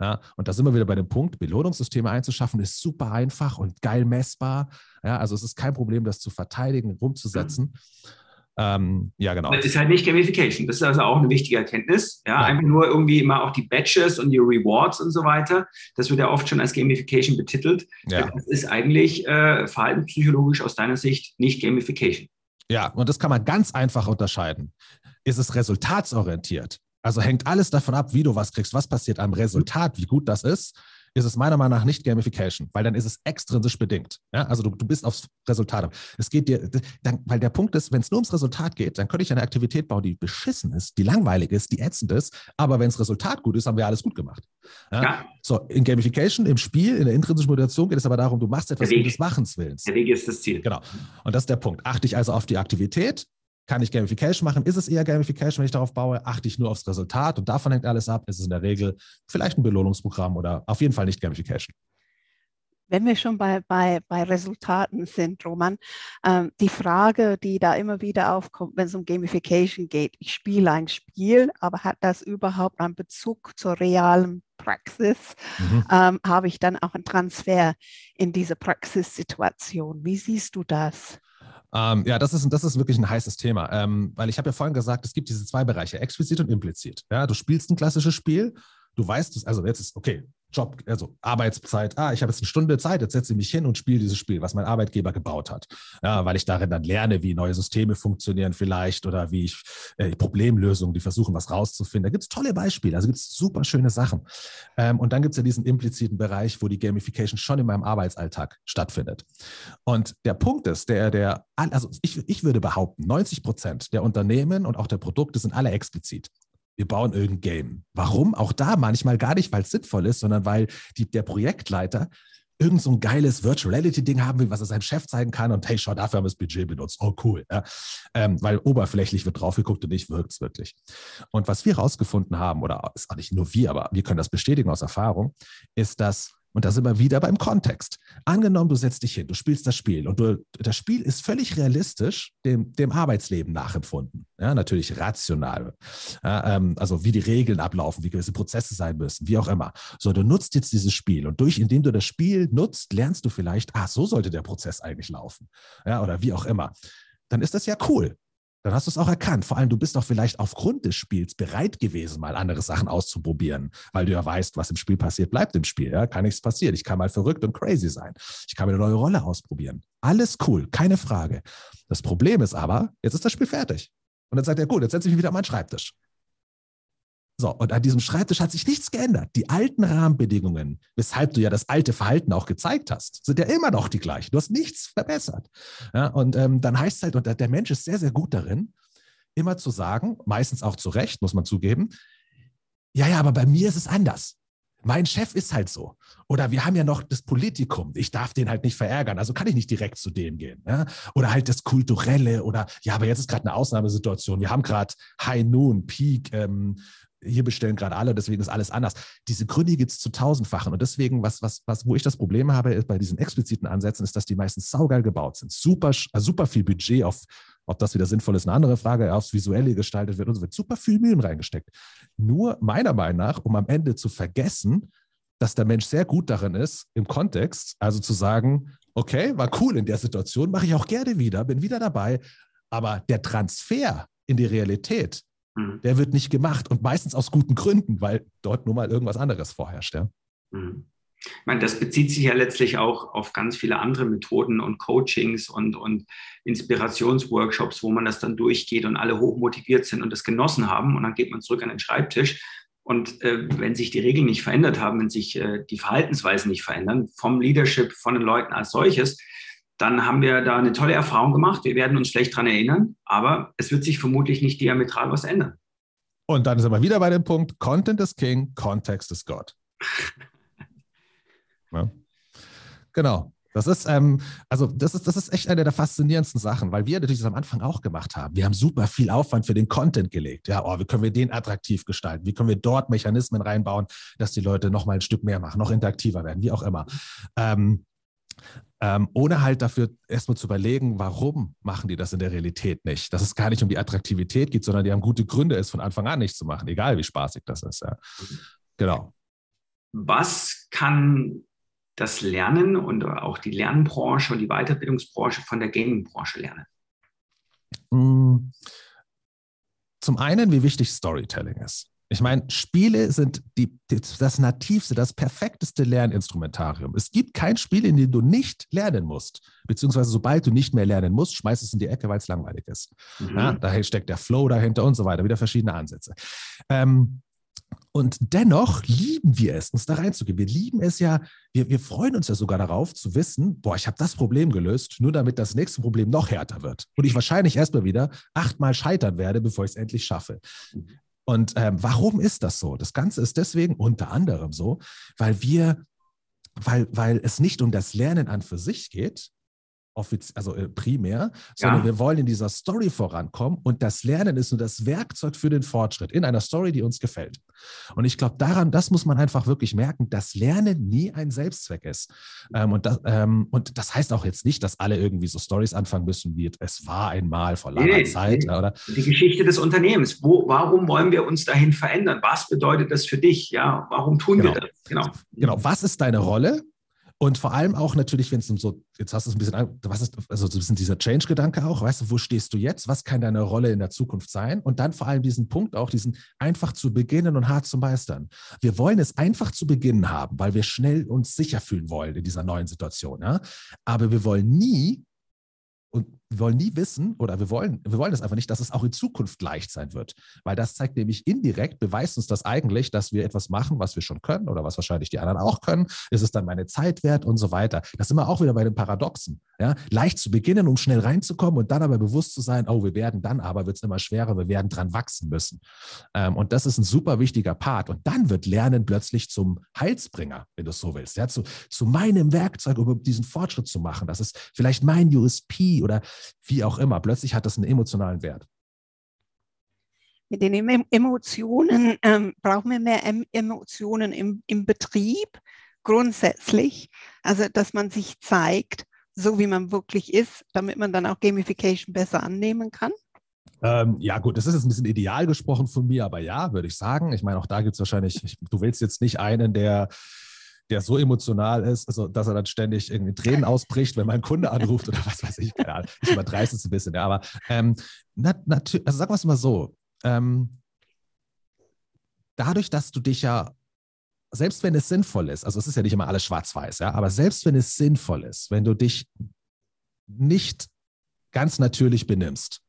Ja, und da sind wir wieder bei dem Punkt, Belohnungssysteme einzuschaffen, ist super einfach und geil messbar. Ja, also es ist kein Problem, das zu verteidigen, rumzusetzen. Mhm. Ähm, ja, genau. Das ist halt nicht Gamification. Das ist also auch eine wichtige Erkenntnis. Ja, ja, einfach nur irgendwie immer auch die Badges und die Rewards und so weiter. Das wird ja oft schon als Gamification betitelt. Ja. Das ist eigentlich äh, verhaltenspsychologisch aus deiner Sicht nicht Gamification. Ja, und das kann man ganz einfach unterscheiden. Ist es resultatsorientiert? Also hängt alles davon ab, wie du was kriegst, was passiert am Resultat, wie gut das ist. ist es meiner Meinung nach nicht Gamification, weil dann ist es extrinsisch bedingt. Ja? Also du, du bist aufs Resultat. Es geht dir, dann, weil der Punkt ist, wenn es nur ums Resultat geht, dann könnte ich eine Aktivität bauen, die beschissen ist, die langweilig ist, die ätzend ist, aber wenn das Resultat gut ist, haben wir alles gut gemacht. Ja? ja. So, in Gamification, im Spiel, in der intrinsischen Motivation geht es aber darum, du machst etwas um des Machens Willens. Der Weg ist das Ziel. Genau. Und das ist der Punkt. Achte ich also auf die Aktivität, kann ich Gamification machen? Ist es eher Gamification, wenn ich darauf baue? Achte ich nur aufs Resultat und davon hängt alles ab? Ist es in der Regel vielleicht ein Belohnungsprogramm oder auf jeden Fall nicht Gamification? Wenn wir schon bei, bei, bei Resultaten sind, Roman, ähm, die Frage, die da immer wieder aufkommt, wenn es um Gamification geht, ich spiele ein Spiel, aber hat das überhaupt einen Bezug zur realen Praxis? Mhm. Ähm, habe ich dann auch einen Transfer in diese Praxissituation? Wie siehst du das? Ähm, ja, das ist, das ist wirklich ein heißes Thema, ähm, weil ich habe ja vorhin gesagt, es gibt diese zwei Bereiche, explizit und implizit. Ja, du spielst ein klassisches Spiel, du weißt, also jetzt ist, okay, Job, also Arbeitszeit, ah, ich habe jetzt eine Stunde Zeit, jetzt setze ich mich hin und spiele dieses Spiel, was mein Arbeitgeber gebaut hat. Ja, weil ich darin dann lerne, wie neue Systeme funktionieren vielleicht oder wie ich äh, Problemlösungen, die versuchen, was rauszufinden. Da gibt es tolle Beispiele, also gibt es super schöne Sachen. Ähm, und dann gibt es ja diesen impliziten Bereich, wo die Gamification schon in meinem Arbeitsalltag stattfindet. Und der Punkt ist, der, der, also ich, ich würde behaupten, 90 Prozent der Unternehmen und auch der Produkte sind alle explizit wir bauen irgendein Game. Warum? Auch da manchmal gar nicht, weil es sinnvoll ist, sondern weil die, der Projektleiter irgend so ein geiles Virtual Reality Ding haben will, was er seinem Chef zeigen kann und hey, schau, dafür haben wir das Budget benutzt. Oh, cool. Ja. Ähm, weil oberflächlich wird drauf geguckt und nicht wirkt es wirklich. Und was wir herausgefunden haben, oder ist auch nicht nur wir, aber wir können das bestätigen aus Erfahrung, ist, dass und da sind wir wieder beim Kontext. Angenommen, du setzt dich hin, du spielst das Spiel und du, das Spiel ist völlig realistisch dem, dem Arbeitsleben nachempfunden. Ja, natürlich rational. Ja, ähm, also wie die Regeln ablaufen, wie gewisse Prozesse sein müssen, wie auch immer. So, du nutzt jetzt dieses Spiel und durch, indem du das Spiel nutzt, lernst du vielleicht, ah, so sollte der Prozess eigentlich laufen. Ja, oder wie auch immer. Dann ist das ja cool dann hast du es auch erkannt. Vor allem, du bist doch vielleicht aufgrund des Spiels bereit gewesen, mal andere Sachen auszuprobieren, weil du ja weißt, was im Spiel passiert, bleibt im Spiel. Ja? Kann nichts passieren. Ich kann mal verrückt und crazy sein. Ich kann mir eine neue Rolle ausprobieren. Alles cool, keine Frage. Das Problem ist aber, jetzt ist das Spiel fertig. Und dann sagt er, gut, jetzt setze ich mich wieder an meinen Schreibtisch. So, und an diesem Schreibtisch hat sich nichts geändert. Die alten Rahmenbedingungen, weshalb du ja das alte Verhalten auch gezeigt hast, sind ja immer noch die gleichen. Du hast nichts verbessert. Ja, und ähm, dann heißt es halt, und der Mensch ist sehr, sehr gut darin, immer zu sagen, meistens auch zu Recht, muss man zugeben, ja, ja, aber bei mir ist es anders. Mein Chef ist halt so. Oder wir haben ja noch das Politikum. Ich darf den halt nicht verärgern. Also kann ich nicht direkt zu dem gehen. Ja? Oder halt das Kulturelle. Oder ja, aber jetzt ist gerade eine Ausnahmesituation. Wir haben gerade High Noon, Peak, ähm, hier bestellen gerade alle, deswegen ist alles anders. Diese Gründe gibt es zu tausendfachen. Und deswegen, was, was, was, wo ich das Problem habe, ist bei diesen expliziten Ansätzen, ist, dass die meistens saugeil gebaut sind. Super, also super viel Budget auf, ob das wieder sinnvoll ist, eine andere Frage, aufs Visuelle gestaltet wird und so wird super viel Mühen reingesteckt. Nur meiner Meinung nach, um am Ende zu vergessen, dass der Mensch sehr gut darin ist, im Kontext, also zu sagen, okay, war cool in der Situation, mache ich auch gerne wieder, bin wieder dabei, aber der Transfer in die Realität, Mhm. Der wird nicht gemacht und meistens aus guten Gründen, weil dort nur mal irgendwas anderes vorherrscht. Ja? Mhm. Ich meine, das bezieht sich ja letztlich auch auf ganz viele andere Methoden und Coachings und, und Inspirationsworkshops, wo man das dann durchgeht und alle hochmotiviert sind und das genossen haben. Und dann geht man zurück an den Schreibtisch. Und äh, wenn sich die Regeln nicht verändert haben, wenn sich äh, die Verhaltensweisen nicht verändern, vom Leadership, von den Leuten als solches, dann haben wir da eine tolle Erfahrung gemacht. Wir werden uns vielleicht daran erinnern, aber es wird sich vermutlich nicht diametral was ändern. Und dann sind wir wieder bei dem Punkt, Content is King, Kontext ist Gott. ja. Genau. Das ist, ähm, also das ist, das ist echt eine der faszinierendsten Sachen, weil wir natürlich das am Anfang auch gemacht haben. Wir haben super viel Aufwand für den Content gelegt. Ja, oh, wie können wir den attraktiv gestalten? Wie können wir dort Mechanismen reinbauen, dass die Leute noch mal ein Stück mehr machen, noch interaktiver werden, wie auch immer. Ähm, ähm, ohne halt dafür erstmal zu überlegen, warum machen die das in der Realität nicht. Dass es gar nicht um die Attraktivität geht, sondern die haben gute Gründe, es von Anfang an nicht zu machen, egal wie spaßig das ist. Ja. Genau. Was kann das Lernen und auch die Lernbranche und die Weiterbildungsbranche von der Gaming-Branche lernen? Mm. Zum einen, wie wichtig Storytelling ist. Ich meine, Spiele sind die, das nativste, das perfekteste Lerninstrumentarium. Es gibt kein Spiel, in dem du nicht lernen musst. Beziehungsweise sobald du nicht mehr lernen musst, schmeißt es in die Ecke, weil es langweilig ist. Mhm. Ja, daher steckt der Flow dahinter und so weiter, wieder verschiedene Ansätze. Ähm, Und dennoch lieben wir es, uns da reinzugehen. Wir lieben es ja, wir, wir freuen uns ja sogar darauf zu wissen, boah, ich habe das Problem gelöst, nur damit das nächste Problem noch härter wird. Und ich wahrscheinlich erstmal wieder achtmal scheitern werde, bevor ich es endlich schaffe. Und ähm, warum ist das so? Das Ganze ist deswegen unter anderem so, weil wir, weil, weil es nicht um das Lernen an für sich geht, also äh, primär, sondern ja. wir wollen in dieser Story vorankommen und das Lernen ist nur das Werkzeug für den Fortschritt in einer Story, die uns gefällt. Und ich glaube, daran, das muss man einfach wirklich merken, dass Lernen nie ein Selbstzweck ist. Ähm, und, das, ähm, und das heißt auch jetzt nicht, dass alle irgendwie so Stories anfangen müssen, wie es war einmal vor langer nee, Zeit. Nee. Oder? Die Geschichte des Unternehmens. Wo, warum wollen wir uns dahin verändern? Was bedeutet das für dich? Ja, warum tun genau. wir das? Genau. Genau. Was ist deine Rolle? Und vor allem auch natürlich, wenn es um so, jetzt hast du es ein bisschen, was ist, also so ein bisschen dieser Change-Gedanke auch, weißt du, wo stehst du jetzt? Was kann deine Rolle in der Zukunft sein? Und dann vor allem diesen Punkt auch, diesen einfach zu beginnen und hart zu meistern. Wir wollen es einfach zu beginnen haben, weil wir schnell uns sicher fühlen wollen in dieser neuen Situation. Ja? Aber wir wollen nie und wir wollen nie wissen oder wir wollen, wir wollen das einfach nicht, dass es auch in Zukunft leicht sein wird. Weil das zeigt nämlich indirekt, beweist uns das eigentlich, dass wir etwas machen, was wir schon können oder was wahrscheinlich die anderen auch können. Ist es dann meine Zeit wert und so weiter. Das sind wir auch wieder bei den Paradoxen. Ja? Leicht zu beginnen, um schnell reinzukommen und dann aber bewusst zu sein, oh, wir werden dann aber, wird es immer schwerer, wir werden dran wachsen müssen. Ähm, und das ist ein super wichtiger Part. Und dann wird Lernen plötzlich zum Heilsbringer, wenn du es so willst. Ja? Zu, zu meinem Werkzeug, um diesen Fortschritt zu machen. Das ist vielleicht mein USP oder wie auch immer. Plötzlich hat das einen emotionalen Wert. Mit den Emotionen ähm, brauchen wir mehr Emotionen im, im Betrieb grundsätzlich. Also, dass man sich zeigt, so wie man wirklich ist, damit man dann auch Gamification besser annehmen kann. Ähm, ja, gut, das ist jetzt ein bisschen ideal gesprochen von mir, aber ja, würde ich sagen. Ich meine, auch da gibt es wahrscheinlich, ich, du willst jetzt nicht einen, der der so emotional ist, also, dass er dann ständig irgendwie Tränen ausbricht, wenn mein Kunde anruft oder was weiß ich. Keine Ahnung. Ich übertreibe es ein bisschen, ja, aber ähm, natürlich, also sagen wir es mal so, ähm, dadurch, dass du dich ja, selbst wenn es sinnvoll ist, also es ist ja nicht immer alles schwarz-weiß, ja, aber selbst wenn es sinnvoll ist, wenn du dich nicht ganz natürlich benimmst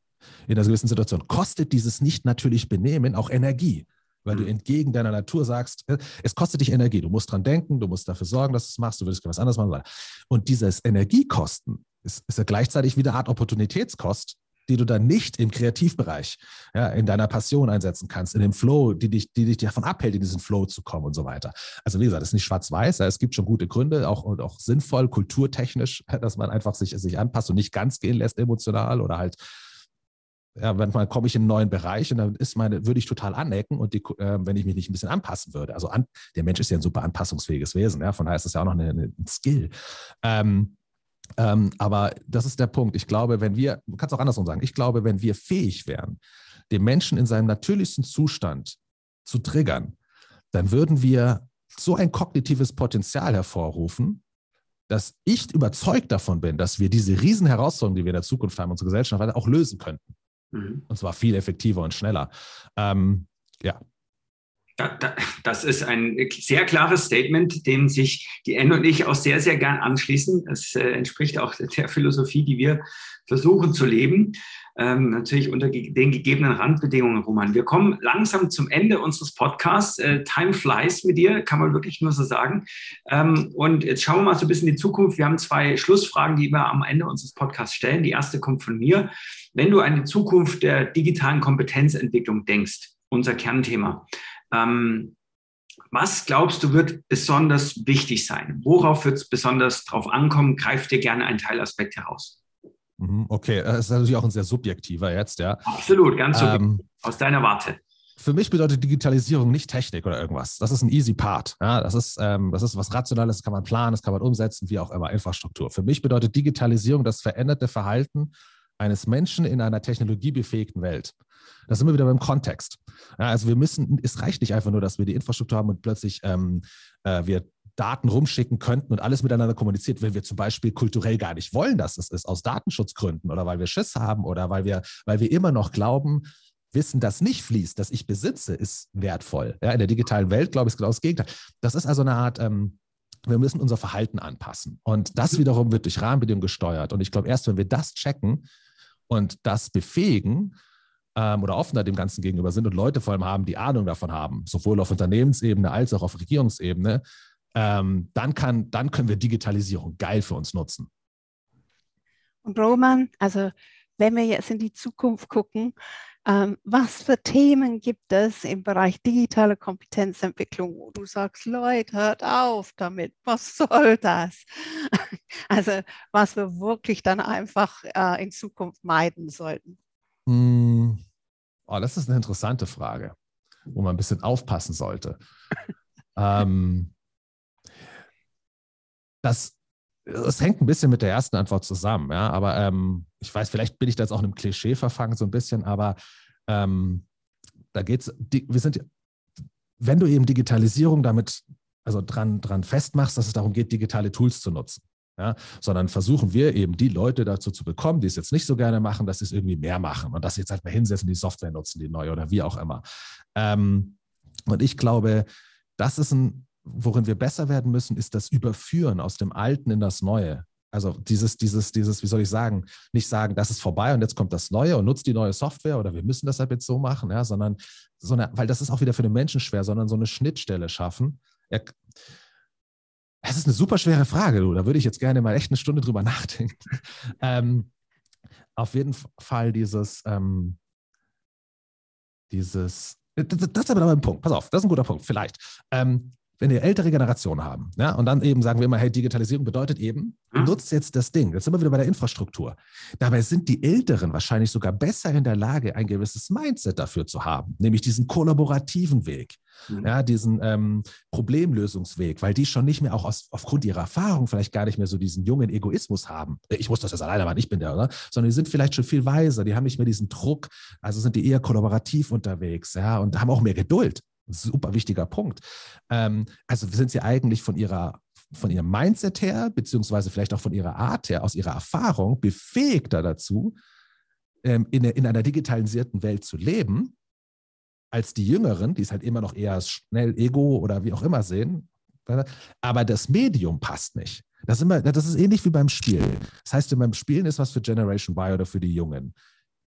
in einer gewissen Situation, kostet dieses nicht natürlich Benehmen auch Energie weil du mhm. entgegen deiner Natur sagst, äh, es kostet dich Energie, du musst dran denken, du musst dafür sorgen, dass du es machst, du willst was anderes machen. Und dieses Energiekosten ist, ist ja gleichzeitig wieder eine Art Opportunitätskost, die du dann nicht im Kreativbereich, ja, in deiner Passion einsetzen kannst, in dem Flow, die dich, die dich davon abhält, in diesen Flow zu kommen und so weiter. Also wie gesagt, das ist nicht schwarz-weiß, es gibt schon gute Gründe, auch, und auch sinnvoll, kulturtechnisch, dass man einfach sich, sich anpasst und nicht ganz gehen lässt emotional oder halt ja, manchmal komme ich in einen neuen Bereich und dann ist meine, würde ich total anecken und die, äh, wenn ich mich nicht ein bisschen anpassen würde. Also an, der Mensch ist ja ein super anpassungsfähiges Wesen, ja, von daher ist das ja auch noch eine, eine, ein Skill. Ähm, ähm, aber das ist der Punkt. Ich glaube, wenn wir, du kannst auch andersrum sagen, ich glaube, wenn wir fähig wären, den Menschen in seinem natürlichsten Zustand zu triggern, dann würden wir so ein kognitives Potenzial hervorrufen, dass ich überzeugt davon bin, dass wir diese riesen Herausforderungen, die wir in der Zukunft haben, unsere Gesellschaft auch lösen könnten. Mhm. Und zwar viel effektiver und schneller. Ähm, ja. Das ist ein sehr klares Statement, dem sich die N und ich auch sehr, sehr gern anschließen. Das äh, entspricht auch der Philosophie, die wir versuchen zu leben. Ähm, natürlich unter den gegebenen Randbedingungen, Roman. Wir kommen langsam zum Ende unseres Podcasts. Äh, time flies mit dir, kann man wirklich nur so sagen. Ähm, und jetzt schauen wir mal so ein bisschen in die Zukunft. Wir haben zwei Schlussfragen, die wir am Ende unseres Podcasts stellen. Die erste kommt von mir. Wenn du an die Zukunft der digitalen Kompetenzentwicklung denkst, unser Kernthema, ähm, was glaubst du wird besonders wichtig sein? Worauf wird es besonders drauf ankommen? Greif dir gerne einen Teilaspekt heraus. Mhm, okay, das ist natürlich auch ein sehr subjektiver jetzt, ja. Absolut, ganz subjektiv, ähm, aus deiner Warte. Für mich bedeutet Digitalisierung nicht Technik oder irgendwas. Das ist ein easy Part. Ja, das, ist, ähm, das ist was Rationales, das kann man planen, das kann man umsetzen, wie auch immer, Infrastruktur. Für mich bedeutet Digitalisierung das veränderte Verhalten eines Menschen in einer technologiebefähigten Welt. Das sind wir wieder beim Kontext. Ja, also wir müssen, es reicht nicht einfach nur, dass wir die Infrastruktur haben und plötzlich ähm, äh, wir Daten rumschicken könnten und alles miteinander kommuniziert, wenn wir zum Beispiel kulturell gar nicht wollen, dass es ist, aus Datenschutzgründen oder weil wir Schiss haben oder weil wir, weil wir immer noch glauben, Wissen, das nicht fließt, das ich besitze, ist wertvoll. Ja, in der digitalen Welt, glaube ich, ist genau das Gegenteil. Das ist also eine Art, ähm, wir müssen unser Verhalten anpassen. Und das wiederum wird durch Rahmenbedingungen gesteuert. Und ich glaube, erst wenn wir das checken, und das befähigen, ähm, oder offener dem Ganzen gegenüber sind und Leute vor allem haben, die Ahnung davon haben, sowohl auf Unternehmensebene als auch auf Regierungsebene, ähm, dann, kann, dann können wir Digitalisierung geil für uns nutzen. Und Roman, also wenn wir jetzt in die Zukunft gucken, ähm, was für Themen gibt es im Bereich digitale Kompetenzentwicklung, wo du sagst, Leute, hört auf damit, was soll das? Also was wir wirklich dann einfach äh, in Zukunft meiden sollten. Mm. Oh, das ist eine interessante Frage, wo man ein bisschen aufpassen sollte. ähm, das, das hängt ein bisschen mit der ersten Antwort zusammen, ja. Aber ähm, ich weiß, vielleicht bin ich da jetzt auch in einem Klischee verfangen, so ein bisschen, aber ähm, da geht's, die, wir sind, wenn du eben Digitalisierung damit, also dran, dran festmachst, dass es darum geht, digitale Tools zu nutzen. Ja, sondern versuchen wir eben die Leute dazu zu bekommen, die es jetzt nicht so gerne machen, dass sie es irgendwie mehr machen und dass sie jetzt halt mal hinsetzen, die Software nutzen, die neue oder wie auch immer. Ähm, und ich glaube, das ist ein, worin wir besser werden müssen, ist das Überführen aus dem Alten in das Neue. Also dieses, dieses, dieses, wie soll ich sagen, nicht sagen, das ist vorbei und jetzt kommt das Neue und nutzt die neue Software oder wir müssen das halt jetzt so machen, ja, sondern, so eine, weil das ist auch wieder für den Menschen schwer, sondern so eine Schnittstelle schaffen. Er, das ist eine super schwere Frage, du. Da würde ich jetzt gerne mal echt eine Stunde drüber nachdenken. ähm, auf jeden Fall dieses, ähm, dieses, das, ist aber ein Punkt. Pass auf, das ist ein guter Punkt. Vielleicht. Ähm, wenn wir ältere Generationen haben, ja, und dann eben sagen wir immer, hey, Digitalisierung bedeutet eben, mhm. nutzt jetzt das Ding. Jetzt sind wir wieder bei der Infrastruktur. Dabei sind die Älteren wahrscheinlich sogar besser in der Lage, ein gewisses Mindset dafür zu haben, nämlich diesen kollaborativen Weg, mhm. ja, diesen ähm, Problemlösungsweg, weil die schon nicht mehr auch aus, aufgrund ihrer Erfahrung vielleicht gar nicht mehr so diesen jungen Egoismus haben. Ich muss das jetzt alleine machen, ich bin der, oder? Sondern die sind vielleicht schon viel weiser, die haben nicht mehr diesen Druck, also sind die eher kollaborativ unterwegs, ja, und haben auch mehr Geduld super wichtiger Punkt. Ähm, also sind sie eigentlich von ihrer von ihrem Mindset her, beziehungsweise vielleicht auch von ihrer Art her, aus ihrer Erfahrung, befähigter dazu, ähm, in, in einer digitalisierten Welt zu leben, als die Jüngeren, die es halt immer noch eher schnell Ego oder wie auch immer sehen. Aber das Medium passt nicht. Das ist, immer, das ist ähnlich wie beim Spielen. Das heißt, beim Spielen ist was für Generation Y oder für die Jungen.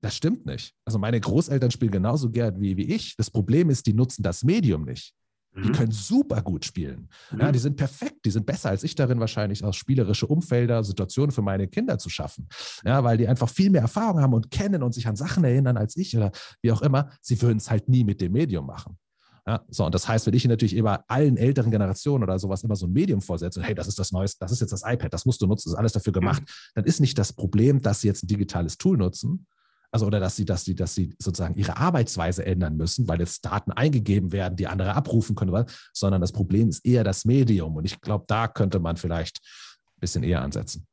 Das stimmt nicht. Also meine Großeltern spielen genauso gern wie, wie ich. Das Problem ist, die nutzen das Medium nicht. Die mhm. können super gut spielen. Mhm. Ja, die sind perfekt, die sind besser als ich darin, wahrscheinlich auch spielerische Umfelder, Situationen für meine Kinder zu schaffen. Ja, weil die einfach viel mehr Erfahrung haben und kennen und sich an Sachen erinnern als ich oder wie auch immer. Sie würden es halt nie mit dem Medium machen. Ja, so, und das heißt, wenn ich natürlich immer allen älteren Generationen oder sowas immer so ein Medium vorsetze, hey, das ist das Neueste, das ist jetzt das iPad, das musst du nutzen, das ist alles dafür gemacht, mhm. dann ist nicht das Problem, dass sie jetzt ein digitales Tool nutzen, also oder dass sie, dass sie, dass sie sozusagen ihre Arbeitsweise ändern müssen, weil jetzt Daten eingegeben werden, die andere abrufen können, sondern das Problem ist eher das Medium. Und ich glaube, da könnte man vielleicht ein bisschen eher ansetzen.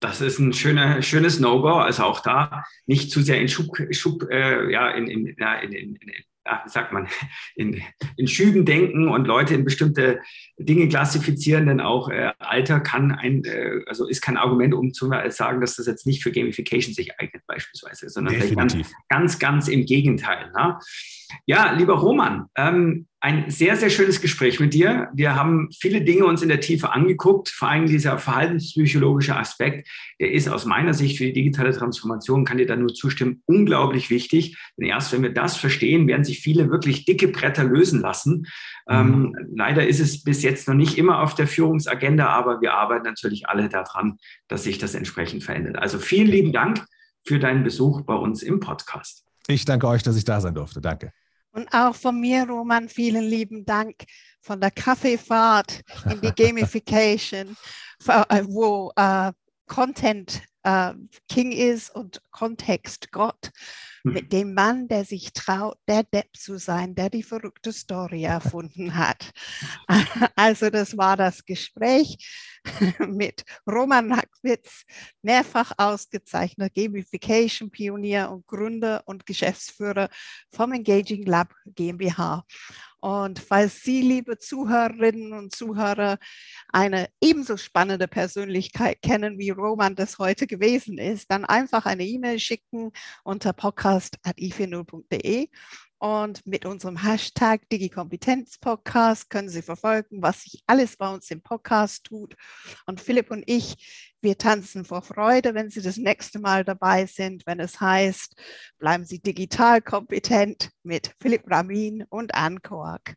Das ist ein schöner, schönes No-Go. Also auch da nicht zu sehr in Schub, Schub äh, ja, in, in, in, in, ja, wie sagt man, in, in Schüben denken und Leute in bestimmte Dinge klassifizieren, denn auch äh, Alter kann ein, äh, also ist kein Argument, um zu sagen, dass das jetzt nicht für Gamification sich eignet, beispielsweise, sondern ganz, ganz, ganz im Gegenteil. Ne? Ja, lieber Roman, ähm, ein sehr, sehr schönes Gespräch mit dir. Wir haben viele Dinge uns in der Tiefe angeguckt. Vor allem dieser verhaltenspsychologische Aspekt, der ist aus meiner Sicht für die digitale Transformation, kann dir da nur zustimmen, unglaublich wichtig. Denn erst wenn wir das verstehen, werden sich viele wirklich dicke Bretter lösen lassen. Ähm, mhm. Ähm, leider ist es bis jetzt noch nicht immer auf der Führungsagenda, aber wir arbeiten natürlich alle daran, dass sich das entsprechend verändert. Also vielen lieben Dank für deinen Besuch bei uns im Podcast. Ich danke euch, dass ich da sein durfte. Danke. Und auch von mir, Roman, vielen lieben Dank von der Kaffeefahrt in die Gamification, äh, wo äh, Content äh, King ist und Kontext Gott. Mit dem Mann, der sich traut, der Depp zu sein, der die verrückte Story erfunden hat. Also das war das Gespräch mit Roman Hackwitz, mehrfach ausgezeichneter Gamification-Pionier und Gründer und Geschäftsführer vom Engaging Lab GmbH. Und falls Sie, liebe Zuhörerinnen und Zuhörer, eine ebenso spannende Persönlichkeit kennen, wie Roman das heute gewesen ist, dann einfach eine E-Mail schicken unter podcast.i40.de und mit unserem Hashtag Digikompetenz Podcast können Sie verfolgen, was sich alles bei uns im Podcast tut. Und Philipp und ich, wir tanzen vor Freude, wenn Sie das nächste Mal dabei sind, wenn es heißt, bleiben Sie digital kompetent mit Philipp Ramin und Ann Kork.